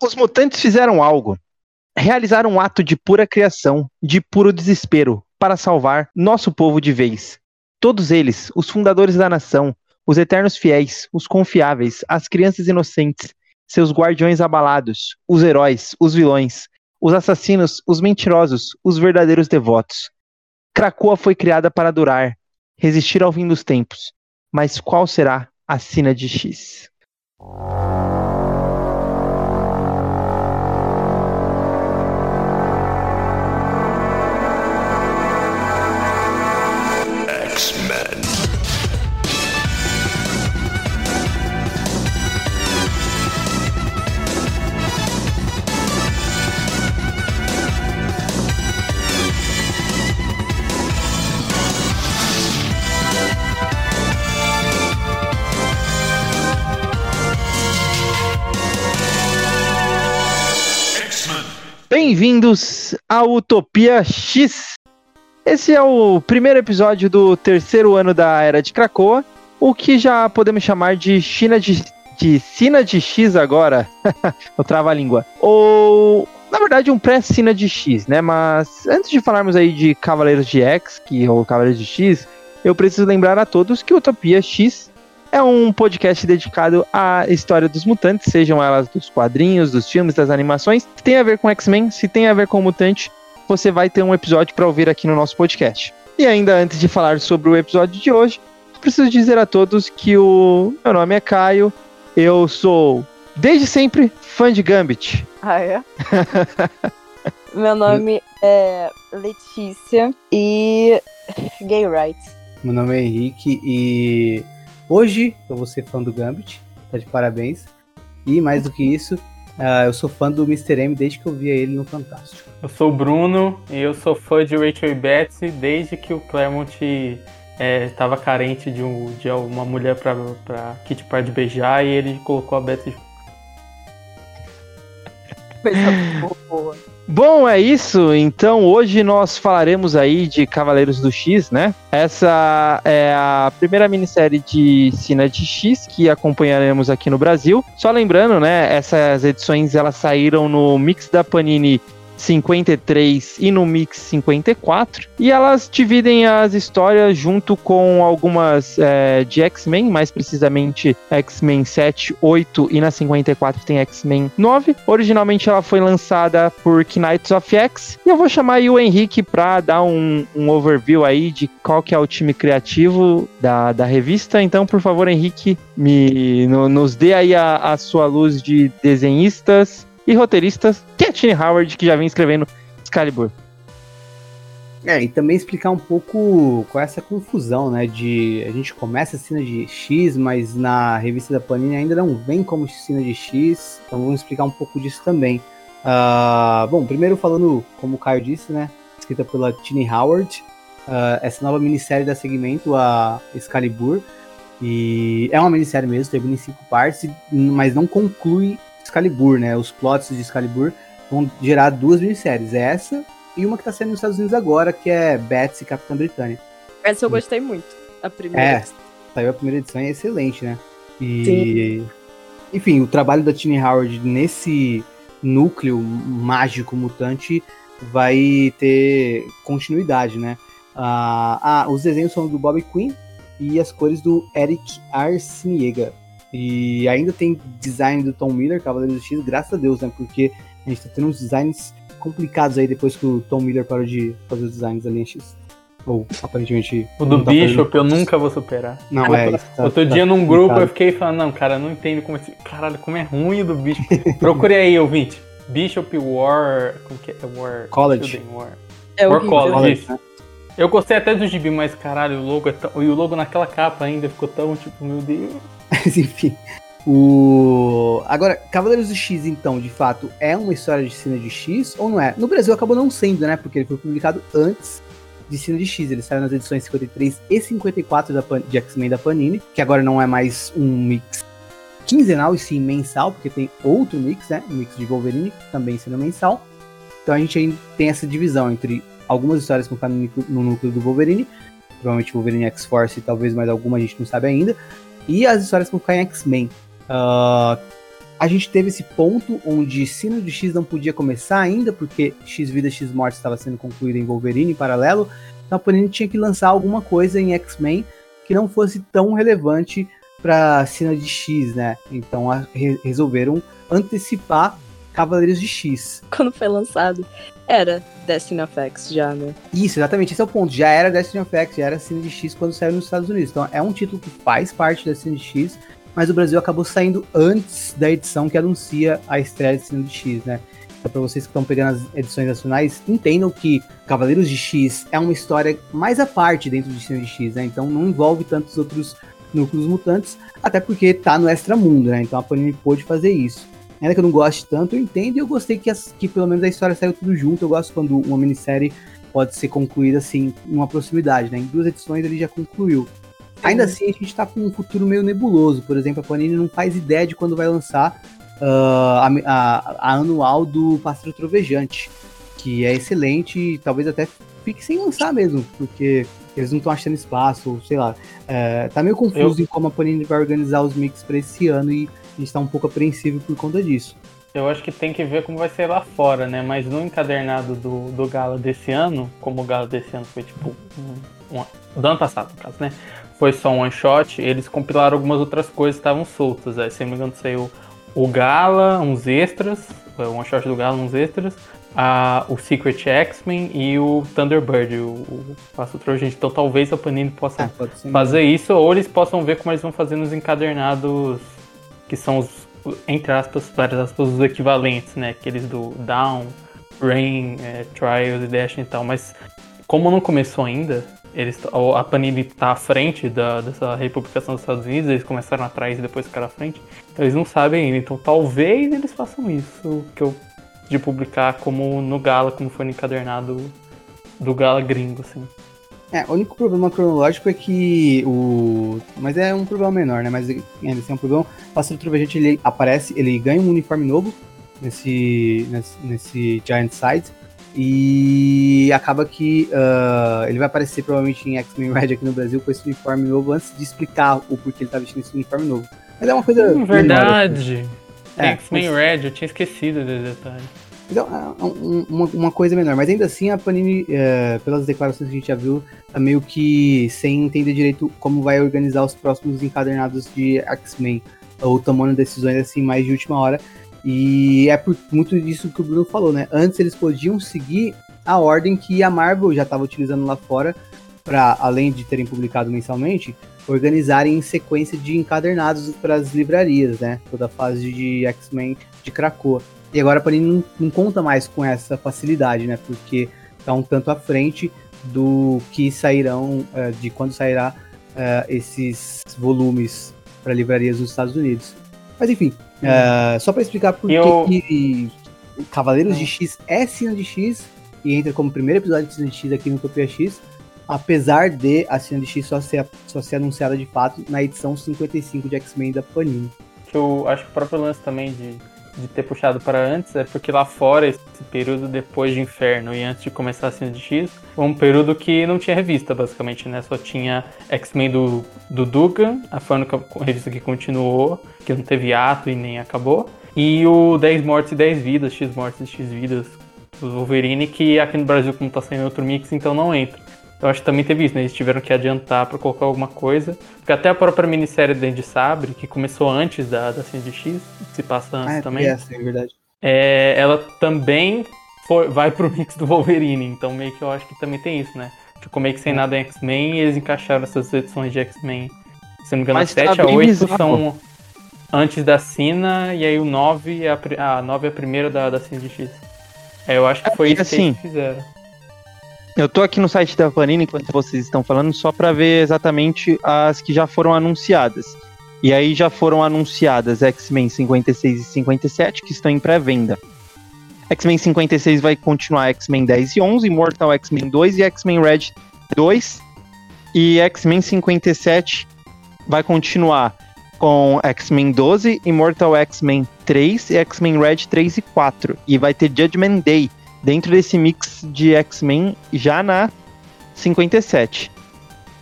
Os mutantes fizeram algo. Realizaram um ato de pura criação, de puro desespero, para salvar nosso povo de vez. Todos eles, os fundadores da nação, os eternos fiéis, os confiáveis, as crianças inocentes, seus guardiões abalados, os heróis, os vilões, os assassinos, os mentirosos, os verdadeiros devotos. Krakoa foi criada para durar, resistir ao fim dos tempos. Mas qual será a sina de X? Bem-vindos à Utopia X. Esse é o primeiro episódio do terceiro ano da Era de Krakoa, o que já podemos chamar de China de, de Sina de X agora. Eu trava a língua. Ou, na verdade, um pré-Sina de X, né? Mas antes de falarmos aí de Cavaleiros de X, que ou Cavaleiros de X, eu preciso lembrar a todos que Utopia X é um podcast dedicado à história dos mutantes, sejam elas dos quadrinhos, dos filmes, das animações. Se tem a ver com X-Men, se tem a ver com mutante, você vai ter um episódio para ouvir aqui no nosso podcast. E ainda antes de falar sobre o episódio de hoje, preciso dizer a todos que o meu nome é Caio, eu sou desde sempre fã de Gambit. Ah, é? meu nome é Letícia e gay rights. Meu nome é Henrique e Hoje eu vou ser fã do Gambit, tá de parabéns. E mais do que isso, uh, eu sou fã do Mr. M desde que eu via ele no Fantástico. Eu sou o Bruno e eu sou fã de Rachel e Betsy desde que o Claremont estava é, carente de, um, de uma mulher pra, pra Kitty Pryde beijar e ele colocou a Betsy. Coisa boa. Bom, é isso. Então hoje nós falaremos aí de Cavaleiros do X, né? Essa é a primeira minissérie de Cina de X que acompanharemos aqui no Brasil. Só lembrando, né? Essas edições elas saíram no mix da Panini 53 e no Mix 54. E elas dividem as histórias junto com algumas é, de X-Men, mais precisamente X-Men 7, 8 e na 54 tem X-Men 9. Originalmente ela foi lançada por Knights of X. E eu vou chamar aí o Henrique para dar um, um, overview aí de qual que é o time criativo da, da revista. Então, por favor, Henrique, me no, nos dê aí a, a sua luz de desenhistas e é Tiny Howard, que já vem escrevendo Excalibur. É, e também explicar um pouco é essa confusão, né? De a gente começa a cena de X, mas na revista da Panini ainda não vem como cena de X, então vamos explicar um pouco disso também. Uh, bom, primeiro falando, como o Caio disse, né? Escrita pela Tiny Howard, uh, essa nova minissérie da segmento, a Excalibur, e é uma minissérie mesmo, termina em cinco partes, mas não conclui Excalibur, né? Os plots de Excalibur vão gerar duas minisséries. Essa e uma que tá saindo nos Estados Unidos agora, que é Betsy Capitã Britânia. Essa eu gostei muito, a primeira. É, saiu a primeira edição e é excelente, né? E. Sim. Enfim, o trabalho da Tini Howard nesse núcleo mágico mutante vai ter continuidade, né? Ah, ah, os desenhos são do Bob Quinn e as cores do Eric Arciniega. E ainda tem design do Tom Miller, Cavaleiro do X, graças a Deus, né? Porque a gente tá tendo uns designs complicados aí depois que o Tom Miller parou de fazer os designs da linha X. Ou aparentemente. O do tá Bishop eu nunca vou superar. Não, é. Tá, Outro tá dia num grupo eu fiquei falando, não, cara, não entendo como esse. Caralho, como é ruim o do Bishop. Procure aí, ouvinte. Bishop War. Como que é? War. College. War. É War College. College né? Eu gostei até do gibi, mas caralho, o logo é tão... E o logo naquela capa ainda ficou tão tipo, meu Deus. Mas enfim. O... Agora, Cavaleiros do X, então, de fato, é uma história de cena de X ou não é? No Brasil acabou não sendo, né? Porque ele foi publicado antes de cena de X. Ele saiu nas edições 53 e 54 da Pan... de X-Men da Panini, que agora não é mais um mix quinzenal e sim mensal, porque tem outro mix, né? O mix de Wolverine, também sendo mensal. Então a gente ainda tem essa divisão entre algumas histórias com no núcleo do Wolverine, provavelmente Wolverine X-Force e talvez mais alguma a gente não sabe ainda, e as histórias vão ficar em X-Men. Uh, a gente teve esse ponto onde Sino de X não podia começar ainda, porque X Vida X Morte estava sendo concluída em Wolverine em paralelo. Então a Panini tinha que lançar alguma coisa em X-Men que não fosse tão relevante para Sino de X, né? Então a, re, resolveram antecipar Cavaleiros de X. Quando foi lançado, era Destiny of X já, né? Isso, exatamente, esse é o ponto. Já era Destiny of X, já era Cine de X quando saiu nos Estados Unidos. Então é um título que faz parte da Cine de X, mas o Brasil acabou saindo antes da edição que anuncia a estreia de Cine de X, né? Então, para vocês que estão pegando as edições nacionais, entendam que Cavaleiros de X é uma história mais à parte dentro de Cine de X, né? Então não envolve tantos outros núcleos mutantes, até porque tá no extramundo, né? Então a Panini pôde fazer isso. Ainda que eu não goste tanto, eu entendo e eu gostei que, as, que pelo menos a história saiu tudo junto. Eu gosto quando uma minissérie pode ser concluída assim, em uma proximidade, né? Em duas edições ele já concluiu. Ainda assim, a gente tá com um futuro meio nebuloso. Por exemplo, a Panini não faz ideia de quando vai lançar uh, a, a, a, anual do Pássaro Trovejante, que é excelente e talvez até fique sem lançar mesmo, porque eles não estão achando espaço, ou sei lá. É, tá meio confuso Eu... em como a Panini vai organizar os mix para esse ano e gente tá um pouco apreensivo por conta disso. Eu acho que tem que ver como vai ser lá fora, né? Mas no encadernado do, do Gala desse ano, como o Gala desse ano foi tipo. Um, um, do ano passado, no caso, né? foi só um one shot, eles compilaram algumas outras coisas que estavam soltas. Aí, se não me engano, saiu o Gala, uns extras, o one shot do Gala, uns extras, a, o Secret X-Men e o Thunderbird, o, o Passo Trojante. Então talvez a Panini possa é, fazer isso, ou eles possam ver como eles vão fazer nos encadernados que são os, entre aspas, aspas, os equivalentes, né? Aqueles do Down, Rain, é, Trials e Dash e tal. Mas como não começou ainda, eles, a Panini tá à frente da, dessa republicação dos Estados Unidos, eles começaram atrás e depois ficaram à frente. Então eles não sabem ainda. Então talvez eles façam isso, que eu de publicar como no Gala, como foi no encadernado do Gala gringo, assim. É, o único problema cronológico é que o. Mas é um problema menor, né? Mas ainda assim é um problema. O Pássaro Trovejante ele aparece, ele ganha um uniforme novo nesse, nesse, nesse Giant Size. E acaba que uh, ele vai aparecer provavelmente em X-Men Red aqui no Brasil com esse uniforme novo antes de explicar o porquê ele tá vestindo esse uniforme novo. Mas é uma coisa. Hum, verdade! É, X-Men mas... Red, eu tinha esquecido desse detalhe. Então, é uma, uma, coisa menor, mas ainda assim a Panini, é, pelas declarações que a gente já viu, tá meio que sem entender direito como vai organizar os próximos encadernados de X-Men, ou tomando decisões assim mais de última hora. E é por muito disso que o Bruno falou, né? Antes eles podiam seguir a ordem que a Marvel já estava utilizando lá fora, para além de terem publicado mensalmente, organizarem em sequência de encadernados para as livrarias, né? Toda a fase de X-Men de Krakoa. E agora a Panini não, não, conta mais com essa facilidade, né? Porque está um tanto à frente do que sairão, uh, de quando sairá uh, esses volumes para livrarias nos Estados Unidos. Mas enfim, uh, só para explicar por eu... que Cavaleiros de X é Cena de X e entra como primeiro episódio de Cena de X aqui no Utopia X, apesar de a Cena de X só ser, só ser anunciada de fato na edição 55 de X-Men da Panini. Eu acho que o próprio lance também de de ter puxado para antes é porque lá fora, esse período depois de Inferno e antes de começar a Cena de X, foi um período que não tinha revista, basicamente, né? Só tinha X-Men do, do Dugan, a foi a revista que continuou, que não teve ato e nem acabou. E o 10 Mortes e 10 Vidas, X Mortes e X Vidas, do Wolverine, que aqui no Brasil, como tá saindo outro mix, então não entra. Eu acho que também teve isso, né? Eles tiveram que adiantar para colocar alguma coisa. Porque até a própria minissérie de Sabre, que começou antes da, da Cindy X, se passa antes ah, é, também. É, é verdade. É, ela também foi, vai pro mix do Wolverine, então meio que eu acho que também tem isso, né? Ficou meio que sem é. nada em X-Men e eles encaixaram essas edições de X-Men. Se não me engano, Mas 7 tá a 8 bizarro. são antes da Cina, e aí o 9 é a, a 9 é a primeira da, da Cindy X. É, eu acho que foi isso assim, que eles fizeram. Eu tô aqui no site da Panini enquanto vocês estão falando, só para ver exatamente as que já foram anunciadas. E aí já foram anunciadas X-Men 56 e 57, que estão em pré-venda. X-Men 56 vai continuar X-Men 10 e 11, Mortal X-Men 2 e X-Men Red 2. E X-Men 57 vai continuar com X-Men 12, Immortal X-Men 3 e X-Men Red 3 e 4. E vai ter Judgment Day, dentro desse mix de X-Men já na 57.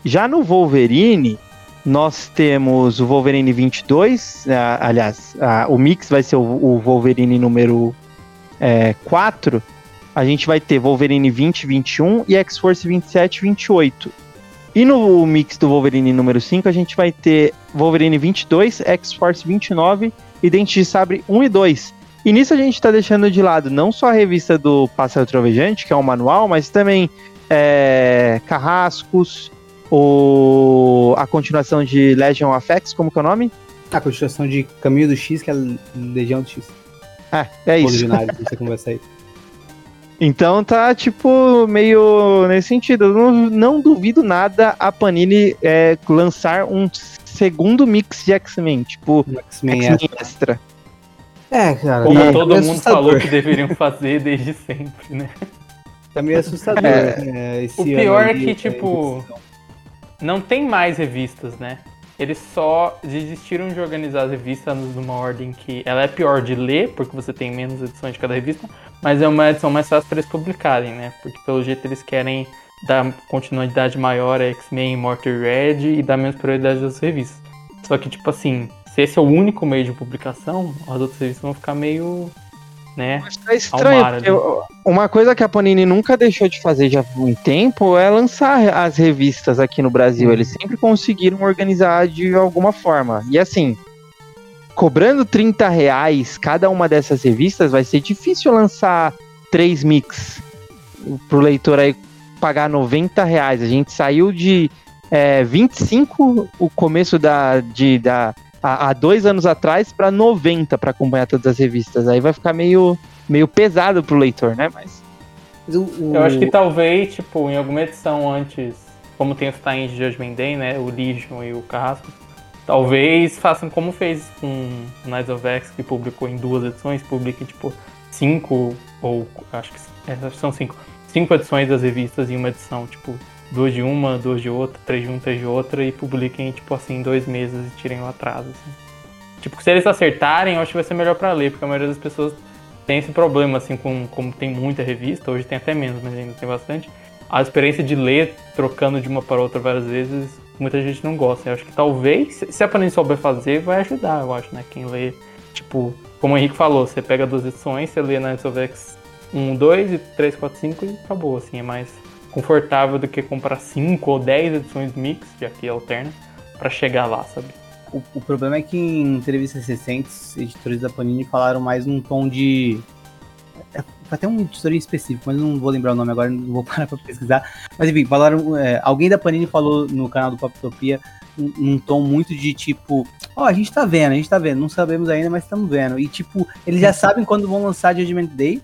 Já no Wolverine, nós temos o Wolverine 22, ah, aliás, ah, o mix vai ser o, o Wolverine número é, 4. A gente vai ter Wolverine 20, 21 e X-Force 27, 28. E no mix do Wolverine número 5, a gente vai ter Wolverine 22, X-Force 29 e Dente de Sabre 1 e 2. E nisso a gente tá deixando de lado não só a revista do Pássaro Trovejante, que é um manual, mas também é, Carrascos, o, a continuação de Legion of X, como que é o nome? A continuação de Caminho do X, que é Legião do X. É, é isso. Originário, você conversa aí. Então tá, tipo, meio nesse sentido. Não, não duvido nada a Panini é, lançar um segundo mix de X-Men, tipo, X-Men X-Men extra. extra. É, cara. Como é todo meio mundo assustador. falou que deveriam fazer desde sempre, né? Tá meio assustador. É. né, O pior é que, é, tipo, edição. Não tem mais revistas, né? Eles só desistiram de organizar as revistas numa ordem que ela é pior de ler, porque você tem menos edições de cada revista, mas é uma edição mais fácil para eles publicarem, né? Porque pelo jeito eles querem dar continuidade maior a X-Men, Mortar Red e dar menos prioridade às revistas. Só que, tipo assim, se esse é o único meio de publicação, as outras revistas vão ficar meio. né? Mas tá estranho, eu- uma coisa que a Panini nunca deixou de fazer já há um tempo é lançar as revistas aqui no Brasil. Eles sempre conseguiram organizar de alguma forma. E assim, cobrando 30 reais cada uma dessas revistas, vai ser difícil lançar três mix pro leitor aí pagar 90 reais. A gente saiu de é, 25 o começo da, de, da há, há dois anos atrás para 90 para acompanhar todas as revistas. Aí vai ficar meio meio pesado pro leitor, né? Mas Mas o- o- Eu acho que talvez, tipo, em alguma edição antes, como tem os times de Judgment Day, né? O Legion e o Carrasco, talvez façam como fez com Knights of X, que publicou em duas edições, publiquem, tipo, cinco, ou acho que é, acho que são cinco, cinco edições das revistas em uma edição, tipo, duas de uma, duas de outra, três de uma, três de outra, e publiquem, tipo assim, dois meses e tirem o atraso, assim. Tipo, se eles acertarem, eu acho que vai ser melhor pra ler, porque a maioria das pessoas tem esse problema, assim, com, como tem muita revista, hoje tem até menos, mas ainda tem bastante. A experiência de ler, trocando de uma para outra várias vezes, muita gente não gosta. Eu acho que talvez, se a Panini souber fazer, vai ajudar, eu acho, né? Quem lê, tipo, como o Henrique falou, você pega duas edições, você lê na of X 1, 2 e 3, 4, 5 e acabou, assim, é mais confortável do que comprar 5 ou 10 edições mix, já que alterna, pra chegar lá, sabe? O, o problema é que em entrevistas recentes, editores da Panini falaram mais num tom de. É, até um editor específico, mas não vou lembrar o nome agora, não vou parar pra pesquisar. Mas enfim, falaram. é, alguém da Panini falou no canal do Poptopia num, num tom muito de tipo: Ó, a gente tá vendo, a gente tá vendo, não sabemos ainda, mas estamos vendo. E tipo, eles já sabem quando vão lançar Judgment Day,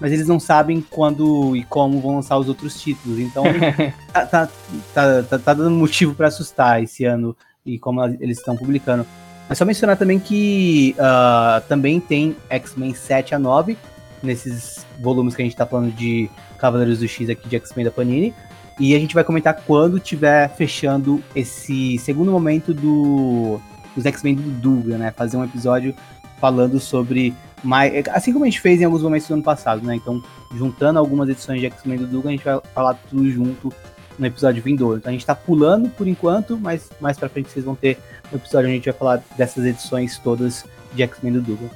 mas eles não sabem quando e como vão lançar os outros títulos. Então tá, tá, tá, tá, tá dando motivo pra assustar esse ano e como eles estão publicando. Mas só mencionar também que ah, também tem X-Men 7 a 9 nesses volumes que a gente tá falando de Cavaleiros do X aqui de X-Men da Panini. E a gente vai comentar quando tiver fechando esse segundo momento do dos X-Men do Duga, né? Fazer um episódio falando sobre mais, assim como a gente fez em alguns momentos do ano passado, né? Então, juntando algumas edições de X-Men do Duga, a gente vai falar tudo junto no episódio vindouro. Então a gente tá pulando por enquanto, mas mais pra frente vocês vão ter um episódio onde a gente vai falar dessas edições todas de X-Men do Duga.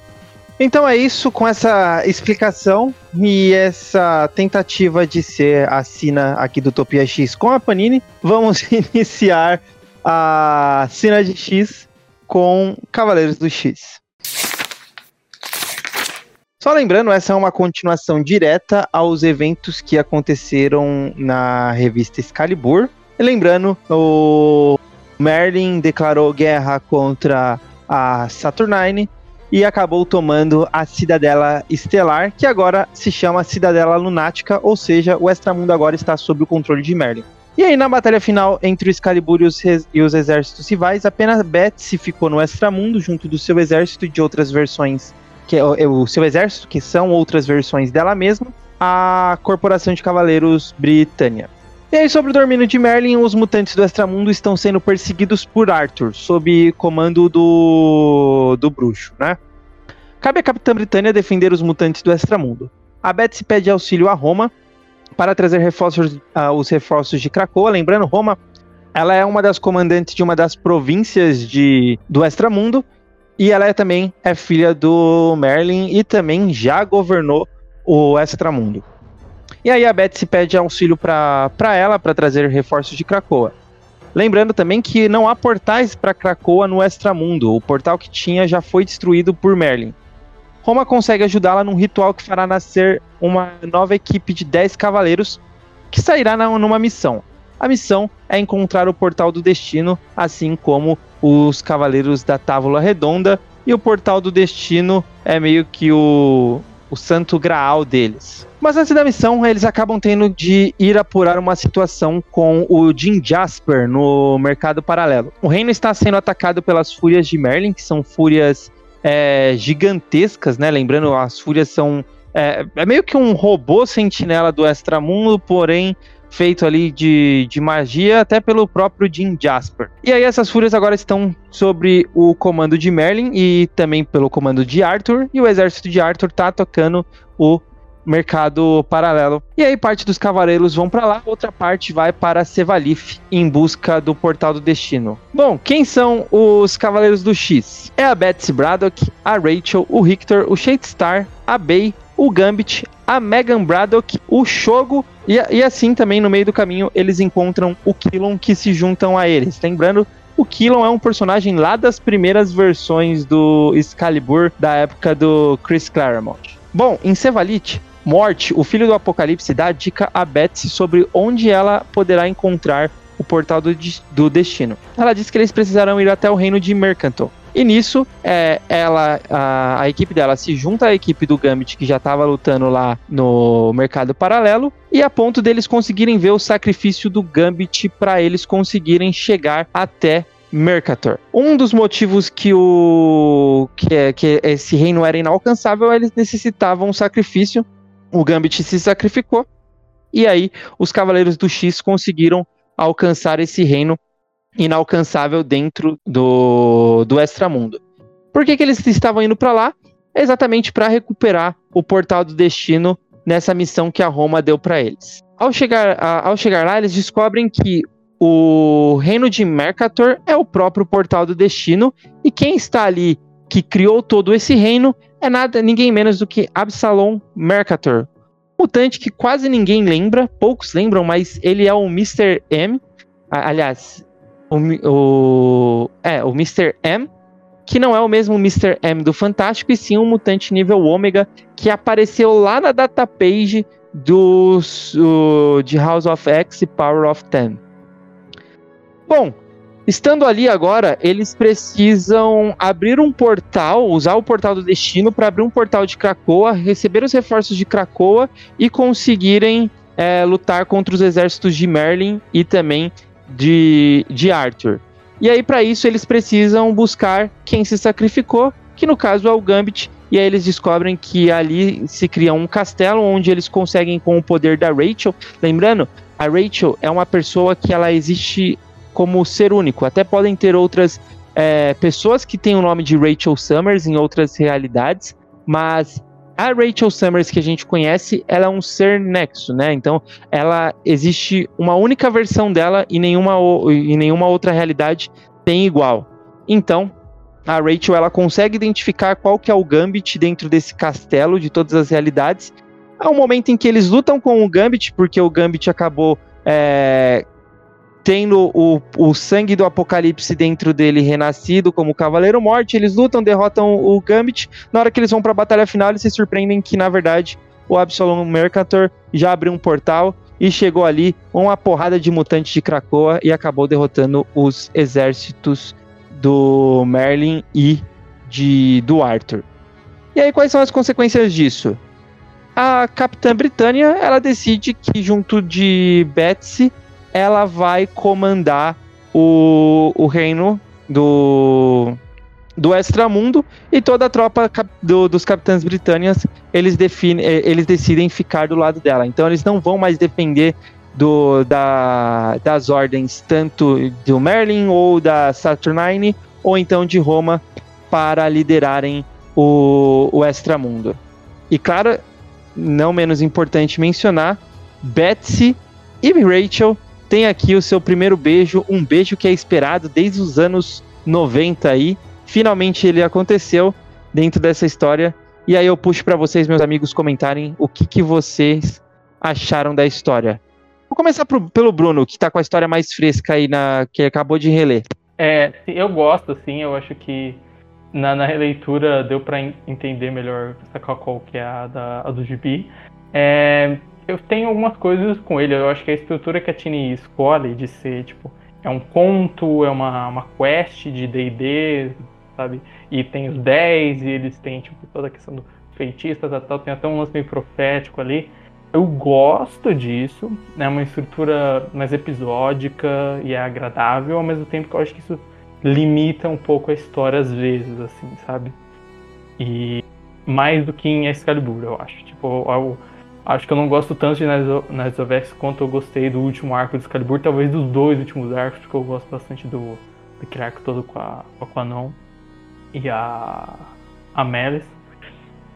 Então é isso, com essa explicação e essa tentativa de ser a Sina aqui do Topia X com a Panini, vamos iniciar a Sina de X com Cavaleiros do X. Só lembrando, essa é uma continuação direta aos eventos que aconteceram na revista Excalibur. E lembrando, o Merlin declarou guerra contra a Saturnine e acabou tomando a Cidadela Estelar, que agora se chama Cidadela Lunática, ou seja, o Extramundo agora está sob o controle de Merlin. E aí, na batalha final entre o Excalibur e os, e os exércitos rivais, apenas Betsy ficou no Extramundo, junto do seu exército e de outras versões, que é o, é o seu exército, que são outras versões dela mesma, a Corporação de Cavaleiros Britânia. E aí, sobre o domínio de Merlin, os mutantes do Extramundo estão sendo perseguidos por Arthur, sob comando do, do bruxo, né? Cabe à Capitã Britânia defender os mutantes do Extramundo. A Betsy pede auxílio a Roma para trazer reforços, ah, os reforços de Krakoa. Lembrando, Roma Ela é uma das comandantes de uma das províncias de, do Extramundo. E ela é também é filha do Merlin e também já governou o Extramundo. E aí a Betsy pede auxílio para ela para trazer reforços de Krakoa. Lembrando também que não há portais para Krakoa no Extramundo. O portal que tinha já foi destruído por Merlin. Roma consegue ajudá-la num ritual que fará nascer uma nova equipe de 10 cavaleiros que sairá na, numa missão. A missão é encontrar o Portal do Destino, assim como os Cavaleiros da Távola Redonda. E o Portal do Destino é meio que o, o santo graal deles. Mas antes da missão, eles acabam tendo de ir apurar uma situação com o Jim Jasper no mercado paralelo. O reino está sendo atacado pelas fúrias de Merlin, que são fúrias é, gigantescas, né? Lembrando, as fúrias são. É, é meio que um robô sentinela do extramundo, porém feito ali de, de magia, até pelo próprio Jim Jasper. E aí essas fúrias agora estão sobre o comando de Merlin e também pelo comando de Arthur, e o exército de Arthur tá tocando o mercado paralelo. E aí parte dos cavaleiros vão para lá, outra parte vai para Sevalif em busca do Portal do Destino. Bom, quem são os cavaleiros do X? É a Betsy Braddock, a Rachel, o Richter, o Shadestar, a Bay, o Gambit, a Megan Braddock, o Shogo e, e, assim também no meio do caminho eles encontram o Killon que se juntam a eles. Lembrando, o Killon é um personagem lá das primeiras versões do Excalibur da época do Chris Claremont. Bom, em Sevalit, Morte, o filho do Apocalipse, dá a dica a Betsy sobre onde ela poderá encontrar o portal do, do destino. Ela diz que eles precisarão ir até o reino de Mercanton. E nisso, é, ela, a, a, equipe dela se junta à equipe do Gambit que já estava lutando lá no mercado paralelo, e a ponto deles conseguirem ver o sacrifício do Gambit para eles conseguirem chegar até Mercator. Um dos motivos que o que, é, que esse reino era inalcançável, eles necessitavam um sacrifício o Gambit se sacrificou e aí os Cavaleiros do X conseguiram alcançar esse reino inalcançável dentro do, do Extramundo. Por que, que eles estavam indo para lá? Exatamente para recuperar o Portal do Destino nessa missão que a Roma deu para eles. Ao chegar, ao chegar lá, eles descobrem que o reino de Mercator é o próprio Portal do Destino e quem está ali que criou todo esse reino é nada, ninguém menos do que Absalom Mercator. Mutante que quase ninguém lembra, poucos lembram, mas ele é o Mr. M. Aliás, o, o, é, o Mr. M, que não é o mesmo Mr. M do Fantástico, e sim um mutante nível ômega que apareceu lá na datapage dos, de House of X e Power of Ten. Bom, Estando ali agora, eles precisam abrir um portal, usar o portal do destino para abrir um portal de Krakoa, receber os reforços de Krakoa e conseguirem é, lutar contra os exércitos de Merlin e também de, de Arthur. E aí, para isso, eles precisam buscar quem se sacrificou, que no caso é o Gambit. E aí eles descobrem que ali se cria um castelo onde eles conseguem, com o poder da Rachel. Lembrando, a Rachel é uma pessoa que ela existe como ser único. Até podem ter outras é, pessoas que têm o nome de Rachel Summers em outras realidades, mas a Rachel Summers que a gente conhece, ela é um ser nexo, né? Então, ela existe uma única versão dela e nenhuma, e nenhuma outra realidade tem igual. Então, a Rachel ela consegue identificar qual que é o Gambit dentro desse castelo de todas as realidades. Há um momento em que eles lutam com o Gambit, porque o Gambit acabou é, tendo o, o sangue do apocalipse dentro dele renascido como Cavaleiro Morte, eles lutam, derrotam o Gambit. Na hora que eles vão para a batalha final, eles se surpreendem que, na verdade, o Absalom Mercator já abriu um portal e chegou ali uma porrada de mutantes de Krakoa e acabou derrotando os exércitos do Merlin e de do Arthur. E aí, quais são as consequências disso? A Capitã Britânia, ela decide que junto de Betsy ela vai comandar o, o reino do do extramundo e toda a tropa do, dos capitães britânicos eles definem eh, eles decidem ficar do lado dela. Então eles não vão mais depender do, da, das ordens tanto do Merlin ou da Saturnine ou então de Roma para liderarem o, o extramundo. E claro não menos importante mencionar Betsy e Rachel tem aqui o seu primeiro beijo, um beijo que é esperado desde os anos 90 aí. Finalmente ele aconteceu dentro dessa história. E aí eu puxo para vocês, meus amigos, comentarem o que, que vocês acharam da história. Vou começar pro, pelo Bruno, que tá com a história mais fresca aí, na, que acabou de reler. É, eu gosto, assim, eu acho que na, na releitura deu para entender melhor qual que é a, da, a do gibi. É, eu tenho algumas coisas com ele, eu acho que a estrutura que a Tini escolhe de ser, tipo, é um conto, é uma, uma quest de D&D, sabe? E tem os 10, e eles têm, tipo, toda a questão do feitista e tal, tem até um lance meio profético ali. Eu gosto disso, é né? uma estrutura mais episódica e é agradável, ao mesmo tempo que eu acho que isso limita um pouco a história às vezes, assim, sabe? E mais do que em Excalibur, eu acho. Tipo, eu, acho que eu não gosto tanto de Knights of X quanto eu gostei do último arco de Excalibur, talvez dos dois últimos arcos, porque eu gosto bastante do daquele arco todo com a, com a Quanon e a, a Melis.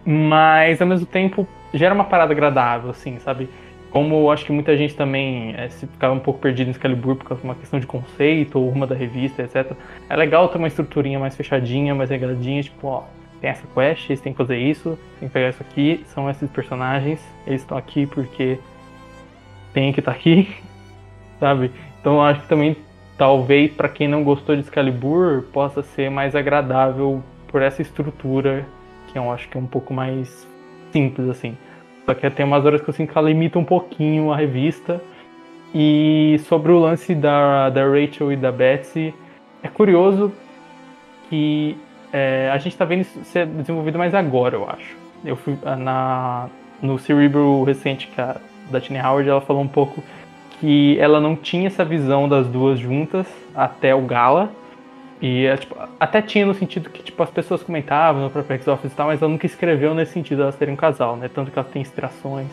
Mas ao mesmo tempo gera uma parada agradável, assim, sabe? Como eu acho que muita gente também é, se ficava um pouco perdido em Excalibur por causa de uma questão de conceito ou uma da revista, etc. É legal ter uma estruturinha mais fechadinha, mais regradinha, tipo, ó, tem essa quest, eles têm que fazer isso, tem que pegar isso aqui, são esses personagens, eles estão aqui porque tem que estar tá aqui, sabe? Então eu acho que também, talvez, para quem não gostou de Excalibur, possa ser mais agradável por essa estrutura, que eu acho que é um pouco mais simples, assim. Só que tem umas horas que eu sinto que ela limita um pouquinho a revista. E sobre o lance da, da Rachel e da Betsy, é curioso que é, a gente está vendo isso ser desenvolvido mais agora, eu acho. Eu fui ah, na, no Cerebro recente que a, da Tiny Howard, ela falou um pouco que ela não tinha essa visão das duas juntas até o Gala. E é, tipo, até tinha no sentido que tipo, as pessoas comentavam no próprio X-Office e tal, mas ela nunca escreveu nesse sentido elas terem um casal, né? Tanto que elas têm inspirações,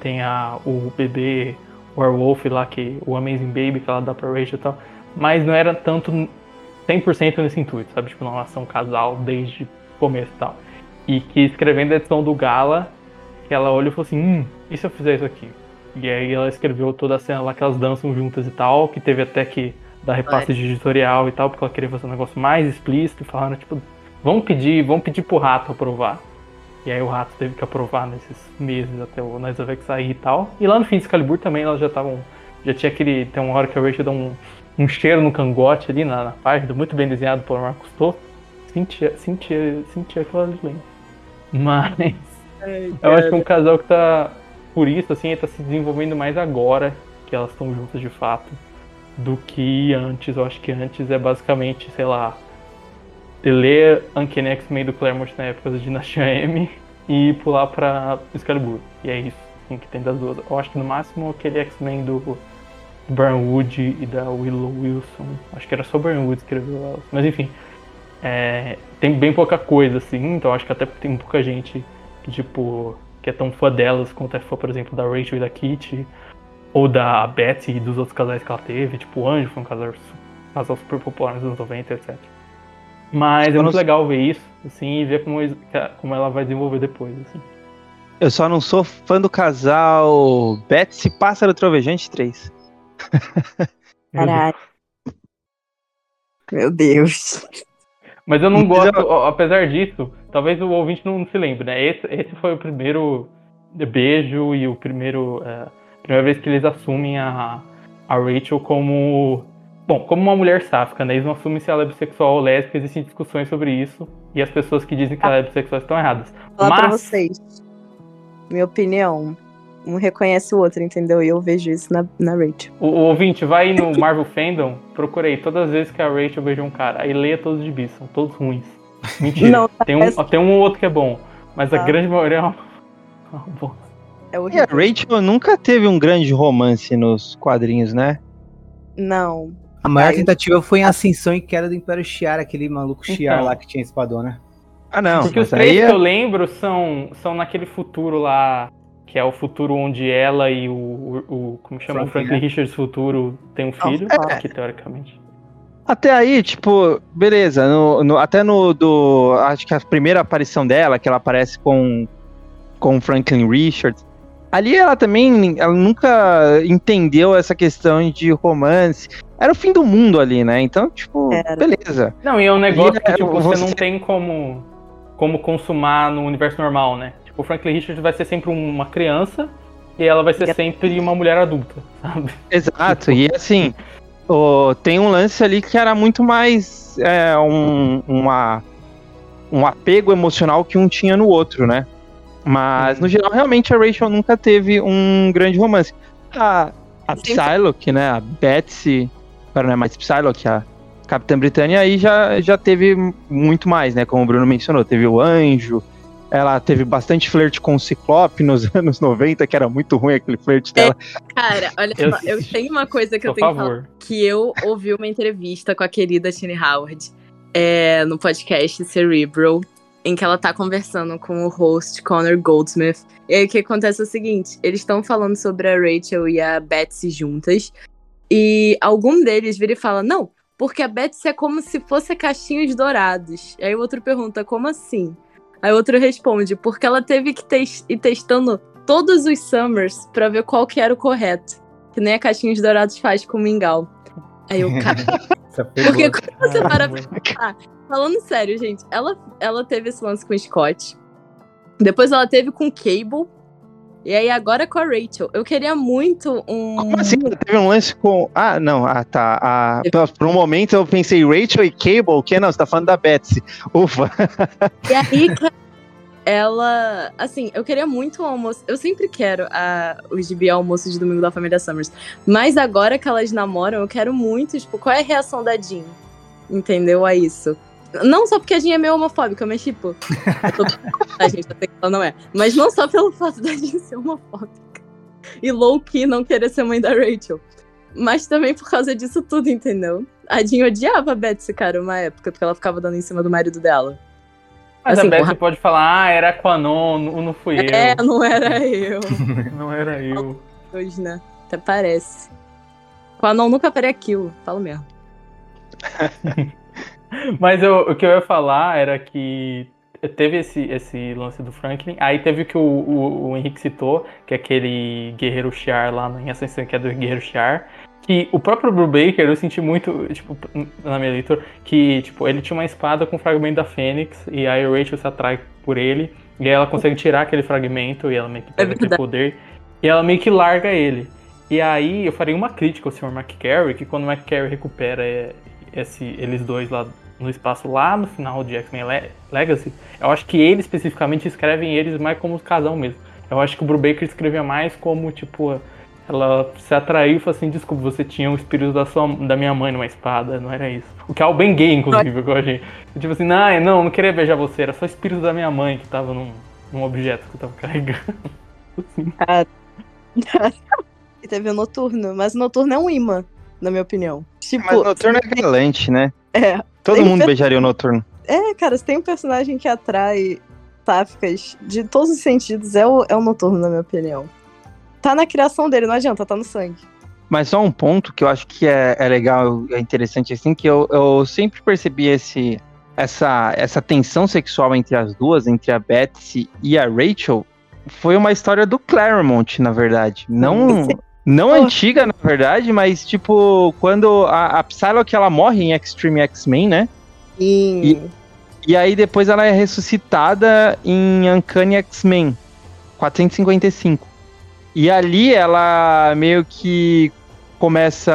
tem a, o bebê Werewolf lá, que, o Amazing Baby que ela dá pra Rachel e tal, mas não era tanto 100% nesse intuito, sabe? Tipo, não elas são um casal desde o começo e tal. E que escrevendo a edição do Gala, que ela olhou e falou assim, hum, e se eu fizer isso aqui? E aí ela escreveu toda a cena lá que elas dançam juntas e tal, que teve até que da repasse de editorial e tal, porque ela queria fazer um negócio mais explícito, e falaram, tipo, vamos pedir, vamos pedir pro rato aprovar. E aí o rato teve que aprovar nesses meses até o Knights of X sair e tal. E lá no fim de Excalibur também elas já estavam. Já tinha aquele. Tem uma hora que a Rachel dá um, um cheiro no cangote ali na, na página, muito bem desenhado por Marcos Toto. Sentia, sentia, sentia aquela lenda. Mas. Ai, eu acho que é um casal que tá. Por isso, assim, tá se desenvolvendo mais agora que elas estão juntas de fato do que antes. Eu acho que antes é basicamente, sei lá, ler Uncanny X-Men do Claremont na época da Dinastia M e pular pra Excalibur. E é isso assim, que tem das duas. Eu acho que no máximo aquele X-Men do Burnwood e da Willow Wilson. Acho que era só Burnwood que escreveu elas. Mas enfim. É, tem bem pouca coisa, assim, então acho que até tem pouca gente que, tipo, que é tão fã delas quanto é fã, por exemplo, da Rachel e da Kitty ou da Betsy e dos outros casais que ela teve, tipo o Anjo foi um casal, casal super popular nos anos 90, etc. Mas é muito legal ver isso, assim, e ver como, como ela vai desenvolver depois, assim. Eu só não sou fã do casal Betsy Pássaro Trovejante 3. Caralho. Meu Deus. Mas eu não gosto, apesar disso, talvez o ouvinte não se lembre, né? Esse, esse foi o primeiro beijo e o primeiro. Uh, primeira vez que eles assumem a, a Rachel como. Bom, como uma mulher sáfica, né? Eles não assumem se ela é bissexual ou lésbica, existem discussões sobre isso. E as pessoas que dizem que ela é bissexual estão erradas. Vou falar Mas... pra vocês. Minha opinião. Um reconhece o outro, entendeu? E eu vejo isso na, na Rachel. O, o ouvinte, vai no Marvel Fandom, procurei todas as vezes que a Rachel beijou um cara. Aí leia todos de bis, são todos ruins. Mentira. Não, tem, um, tem um ou outro que é bom. Mas a tá. grande maioria é uma, uma bosta. É e a Rachel nunca teve um grande romance nos quadrinhos, né? Não. A maior Aí... tentativa foi em Ascensão e Queda do Império Shiar, aquele maluco Shiar então. lá que tinha espadona. Né? Ah, não. Porque os três é... que eu lembro são, são naquele futuro lá, que é o futuro onde ela e o. o, o como chama? Franklin, o Franklin né? Richards futuro tem um filho, é. aqui teoricamente. Até aí, tipo, beleza. No, no, até no do. Acho que a primeira aparição dela, que ela aparece com, com o Franklin Richards, ali ela também, ela nunca entendeu essa questão de romance. Era o fim do mundo ali, né? Então, tipo, Era. beleza. Não, e é um negócio E, que é, tipo, você, você- não tem como, como consumar no universo normal, né? Tipo, o Franklin Richards vai ser sempre uma criança e ela vai ser sempre uma mulher adulta, sabe? Exato, e assim, o- tem um lance ali que era muito mais é, um, uma, um apego emocional que um tinha no outro, né? Mas, Uhum. no geral, realmente a Rachel nunca teve um grande romance. A, a Psylocke, né, a Betsy, agora não é mais Psylocke, a Capitã Britânia, aí já, já teve muito mais, né, como o Bruno mencionou. Teve o Anjo, ela teve bastante flerte com o Ciclope nos anos 90, que era muito ruim aquele flerte dela. Cara, olha Eu- só, eu tenho uma coisa que eu tenho que falar. favor. que eu ouvi uma entrevista com a querida Tini Howard é, no podcast Cerebral, em que ela tá conversando com o host Connor Goldsmith. E aí o que acontece é o seguinte: eles estão falando sobre a Rachel e a Betsy juntas, e algum deles vira e fala: Não, porque a Betsy é como se fosse caixinhos dourados. Aí o outro pergunta: Como assim? Aí o outro responde: Porque ela teve que tes- ir testando todos os Summers pra ver qual que era o correto. Que nem a Caixinhos Dourados faz com o Mingau. Aí eu, cara, porque quando você para pra pensar, falando sério, gente, ela, ela teve esse lance com o Scott. Depois ela teve com o Cable. E aí agora com a Rachel. Eu queria muito um. Como assim? Teve um lance com. Ah, não. Ah, tá. Ah, por- por um momento eu pensei Rachel e Cable. O que? Não, você tá falando da Betsy. Ufa. E aí, ela. Assim, eu queria muito o almoço. Eu sempre quero a, o gibi almoço de domingo da família Summers. Mas agora que elas namoram, eu quero muito, tipo, qual é a reação da Jean? Entendeu? A isso. Não só porque a Jean é meio homofóbica, mas tipo. tô- a gente, sei que ela não é. Mas não só pelo fato da Jean ser homofóbica. E low-key não querer ser mãe da Rachel. Mas também por causa disso tudo, entendeu? A Jean odiava a Betsy, cara, uma época, porque ela ficava dando em cima do marido dela. Mas Assim, a Betsy pode falar, ah, era Quanon, não não fui É, eu. não era eu. Não era eu. Hoje, né? Até parece. Com a não nunca faria aquilo. Falo mesmo. Mas eu- o que eu ia falar era que teve esse, esse lance do Franklin, aí teve o que o, o, o Henrique citou, que é aquele Guerreiro Shiar lá em Ascensão, que é do Guerreiro Shiar, que o próprio Brubaker, eu senti muito, tipo, na minha leitura, que, tipo, ele tinha uma espada com fragmento da Fênix, e aí a Rachel se atrai por ele, e aí ela consegue tirar aquele fragmento, e ela meio que pega aquele verdade. poder, e ela meio que larga ele. E aí eu farei uma crítica ao Sr. McCarry, que quando o McCarry recupera é, esse, eles dois lá no espaço, lá no final de X-Men Le- Legacy, eu acho que eles especificamente escrevem eles mais como casal mesmo. Eu acho que o Brubaker escrevia mais como, tipo, ela se atraiu e falou assim, desculpa, você tinha o espírito da, sua, da minha mãe numa espada, não era isso. O que é o bem gay, inclusive, eu achei. Tipo assim, não, não, queria beijar você, era só o espírito da minha mãe que tava num, num objeto que eu tava carregando. E teve o Noturno. Mas o Noturno é um imã, na minha opinião. Tipo, Mas o Noturno é galante, né? é. Todo mundo per- beijaria o Noturno. É, cara, se tem um personagem que atrai sáficas de todos os sentidos, é o, é o Noturno, na minha opinião. Tá na criação dele, não adianta, tá no sangue. Mas só um ponto que eu acho que é, é legal, é interessante assim, que eu, eu sempre percebi esse, essa, essa tensão sexual entre as duas, entre a Betsy e a Rachel, foi uma história do Claremont, na verdade. Não, não Oh. antiga, na verdade, mas tipo, quando a, a Psylocke ela morre em Extreme X-Men, né? E... E aí depois ela é ressuscitada em Uncanny X-Men 455. E ali ela meio que começa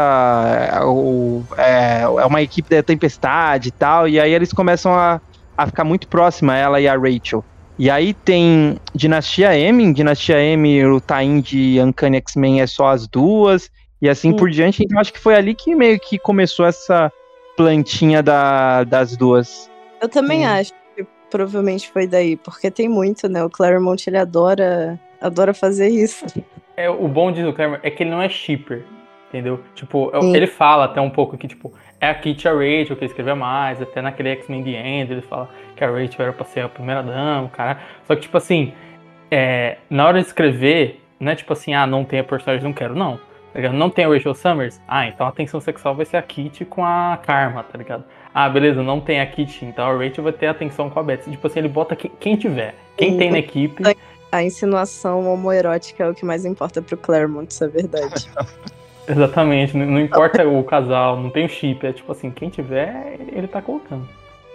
é, é, é uma equipe da Tempestade e tal, e aí eles começam a, a ficar muito próxima, ela e a Rachel. E aí tem Dinastia M, em Dinastia M o Tain de Uncanny X-Men é só as duas, e assim Hum. por diante, então acho que foi ali que meio que começou essa plantinha da, das duas. Eu também Sim. acho que provavelmente foi daí, porque tem muito, né? O Claremont, ele adora, adora fazer isso. É, o bom de do Claremont é que ele não é shipper, entendeu? Tipo, eu- Sim. ele fala até um pouco que, tipo, é a Kit e a Rachel que escreveu mais, até naquele X-Men The End ele fala que a Rachel era pra ser a primeira dama, cara. Só que, tipo assim, é, na hora de escrever, não é tipo assim, ah, não tem a personagem, não quero, não. Tá ligado? Não tem a Rachel Summers? Ah, então a tensão sexual vai ser a Kit com a Karma, tá ligado? Ah, beleza, não tem a Kit, então a Rachel vai ter a tensão com a Betsy. Tipo assim, ele bota que- quem tiver. Quem Sim. tem na equipe, a insinuação homoerótica é o que mais importa pro Claremont, isso é verdade. Exatamente, não, não importa o casal, não tem o chip, é tipo assim, quem tiver, ele tá colocando.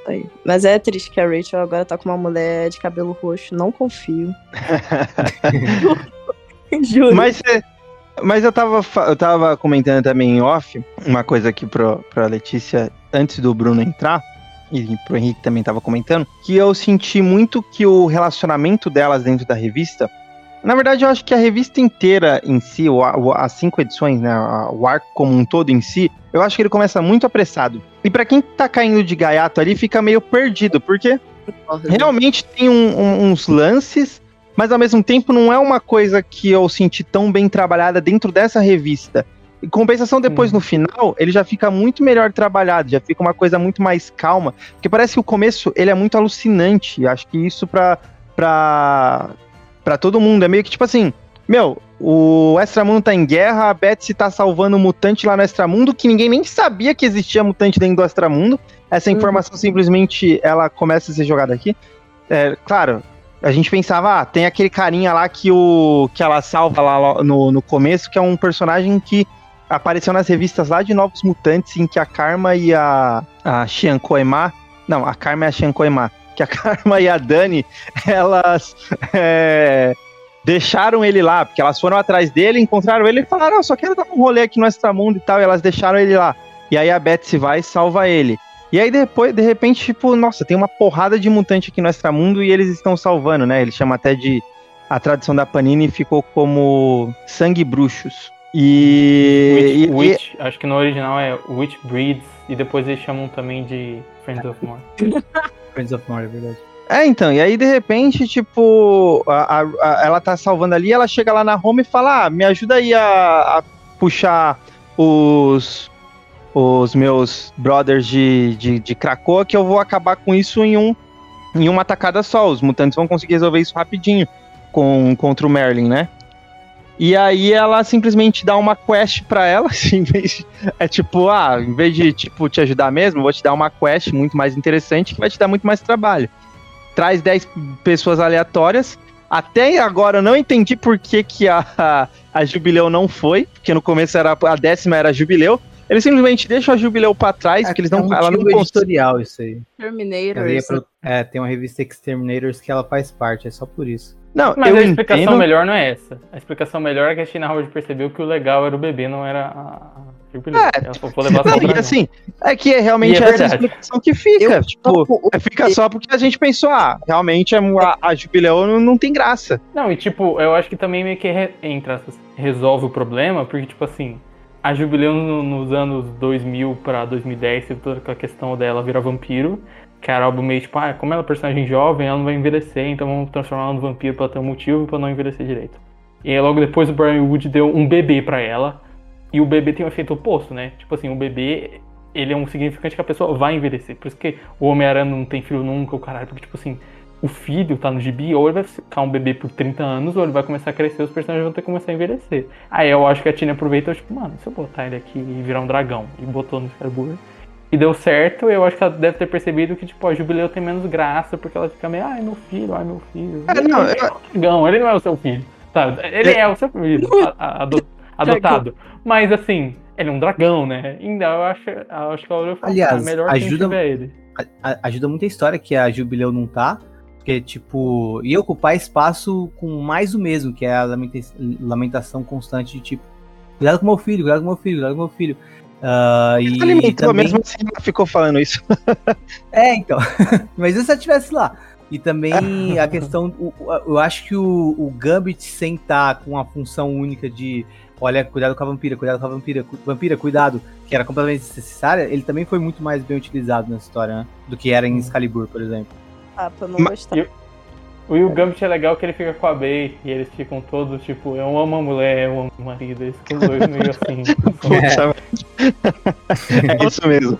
Aí. Mas é triste que a Rachel agora tá com uma mulher de cabelo roxo, não confio. Juro. Mas, mas eu, tava, eu tava comentando também em off uma coisa aqui pro, pra Letícia antes do Bruno entrar, e pro Henrique também tava comentando, que eu senti muito que o relacionamento delas dentro da revista. Na verdade, eu acho que a revista inteira em si, as cinco edições, né, o arco como um todo em si, eu acho que ele começa muito apressado. E pra quem tá caindo de gaiato ali, fica meio perdido, porque realmente tem um- um- uns lances, mas ao mesmo tempo não é uma coisa que eu senti tão bem trabalhada dentro dessa revista. Em compensação, depois Hum. no final, ele já fica muito melhor trabalhado, já fica uma coisa muito mais calma. Porque parece que o começo ele é muito alucinante. Acho que isso pra, pra, pra todo mundo é meio que tipo assim: meu, o Extramundo tá em guerra, a Betsy tá salvando um mutante lá no Extramundo, que ninguém nem sabia que existia mutante dentro do Extramundo. Essa Uhum. informação simplesmente ela começa a ser jogada aqui. É, claro, a gente pensava, ah, tem aquele carinha lá que, o, que ela salva lá no, no começo, que é um personagem que apareceu nas revistas lá de Novos Mutantes, em que a Karma e a, a Xian Koema. Não, a Karma e a Xian Koema. Que a Karma e a Dani, elas é, deixaram ele lá, porque elas foram atrás dele, encontraram ele e falaram: "Ah, eu só quero dar um rolê aqui no Extramundo e tal, e elas deixaram ele lá. E aí a Betsy vai e salva ele. E aí depois, de repente, tipo, nossa, tem uma porrada de mutante aqui no Extramundo e eles estão salvando, né? Ele chama até de. A tradução da Panini ficou como sangue bruxos. E. Witch, e- Witch, acho que no original é Witch Breeds, e depois eles chamam também de Friends of More. Friends of é verdade. É, então, e aí de repente, tipo, a- a- ela tá salvando ali, ela chega lá na home e fala: Ah, me ajuda aí a, a puxar os, os meus brothers de, de, de Krakoa, que eu vou acabar com isso em, um, em uma tacada só. Os mutantes vão conseguir resolver isso rapidinho com, contra o Merlin, né? E aí ela simplesmente dá uma quest pra ela, assim, em vez de- é tipo, ah, em vez de tipo te ajudar mesmo, vou te dar uma quest muito mais interessante que vai te dar muito mais trabalho traz 10 pessoas aleatórias. Até agora eu não entendi por que, que a, a, a Jubileu não foi, porque no começo era a décima era a Jubileu. Eles simplesmente deixam a Jubileu pra trás, porque eles não, é um ela não editorial isso aí. Terminators. pro- é, tem uma revista Exterminators que ela faz parte, é só por isso. Não, Mas eu a explicação entendo. melhor não é essa. A explicação melhor é que a Tina Howard percebeu que o legal era o bebê, não era a. a Jubilee. É, Ela só foi levar só Não, e assim, é que é realmente E é essa explicação que fica. Eu tipo, topo o é, fica só porque a gente pensou, ah, realmente a, a, a Jubileu não, não tem graça. Não, e tipo, eu acho que também meio que, re, entre aspas, resolve o problema, porque, tipo assim, a Jubileu no- nos anos 2000 pra 2010 teve toda aquela questão dela virar vampiro, que era algo meio tipo, ah, como ela é personagem jovem, ela não vai envelhecer, então vamos transformar ela no vampiro pra ter um motivo pra não envelhecer direito. E aí logo depois o Brian Wood deu um bebê pra ela, e o bebê tem um efeito oposto, né? Tipo assim, o bebê, ele é um significante que a pessoa vai envelhecer. Por isso que o Homem-Aranha não tem filho nunca, o caralho, porque, tipo assim, o filho tá no gibi, ou ele vai ficar um bebê por 30 anos, ou ele vai começar a crescer, os personagens vão ter que começar a envelhecer. Aí eu acho que a Tina aproveitou, tipo, mano, se eu botar ele aqui e virar um dragão, e botou no Excalibur, e deu certo, eu acho que ela deve ter percebido que, tipo, a Jubileu tem menos graça, porque ela fica meio, ai, meu filho, ai, meu filho. É, ele não, é ele não é o seu filho, sabe? Ele é, o seu filho, ado- adotado. Mas, assim, ele é um dragão, né? Ainda eu acho, eu acho que ela olhou e falou, Aliás, ah, melhor ajuda- ele. Ajuda muito a história que a Jubileu não tá, porque, tipo, ia ocupar espaço com mais o mesmo, que é a lamenta- lamentação constante de, tipo, cuidado com meu filho, cuidado com meu filho, cuidado com meu filho. Ah, e Alimentou também- mesmo assim, ela ficou falando isso. É, então. Mas e se ela estivesse lá? E também a questão. Eu acho que o, o Gambit sentar com a função única de. Olha, cuidado com a vampira, cuidado com a vampira, cu- vampira, cuidado, que era completamente desnecessária, ele também foi muito mais bem utilizado nessa história, né? Do que era em Excalibur, por exemplo. Ah, pra não gostar. eu- O Will Gambit é legal que ele fica com a Bey e eles ficam todos tipo, eu amo a mulher, eu amo o marido, eles ficam dois meio assim. Puta, é isso mesmo.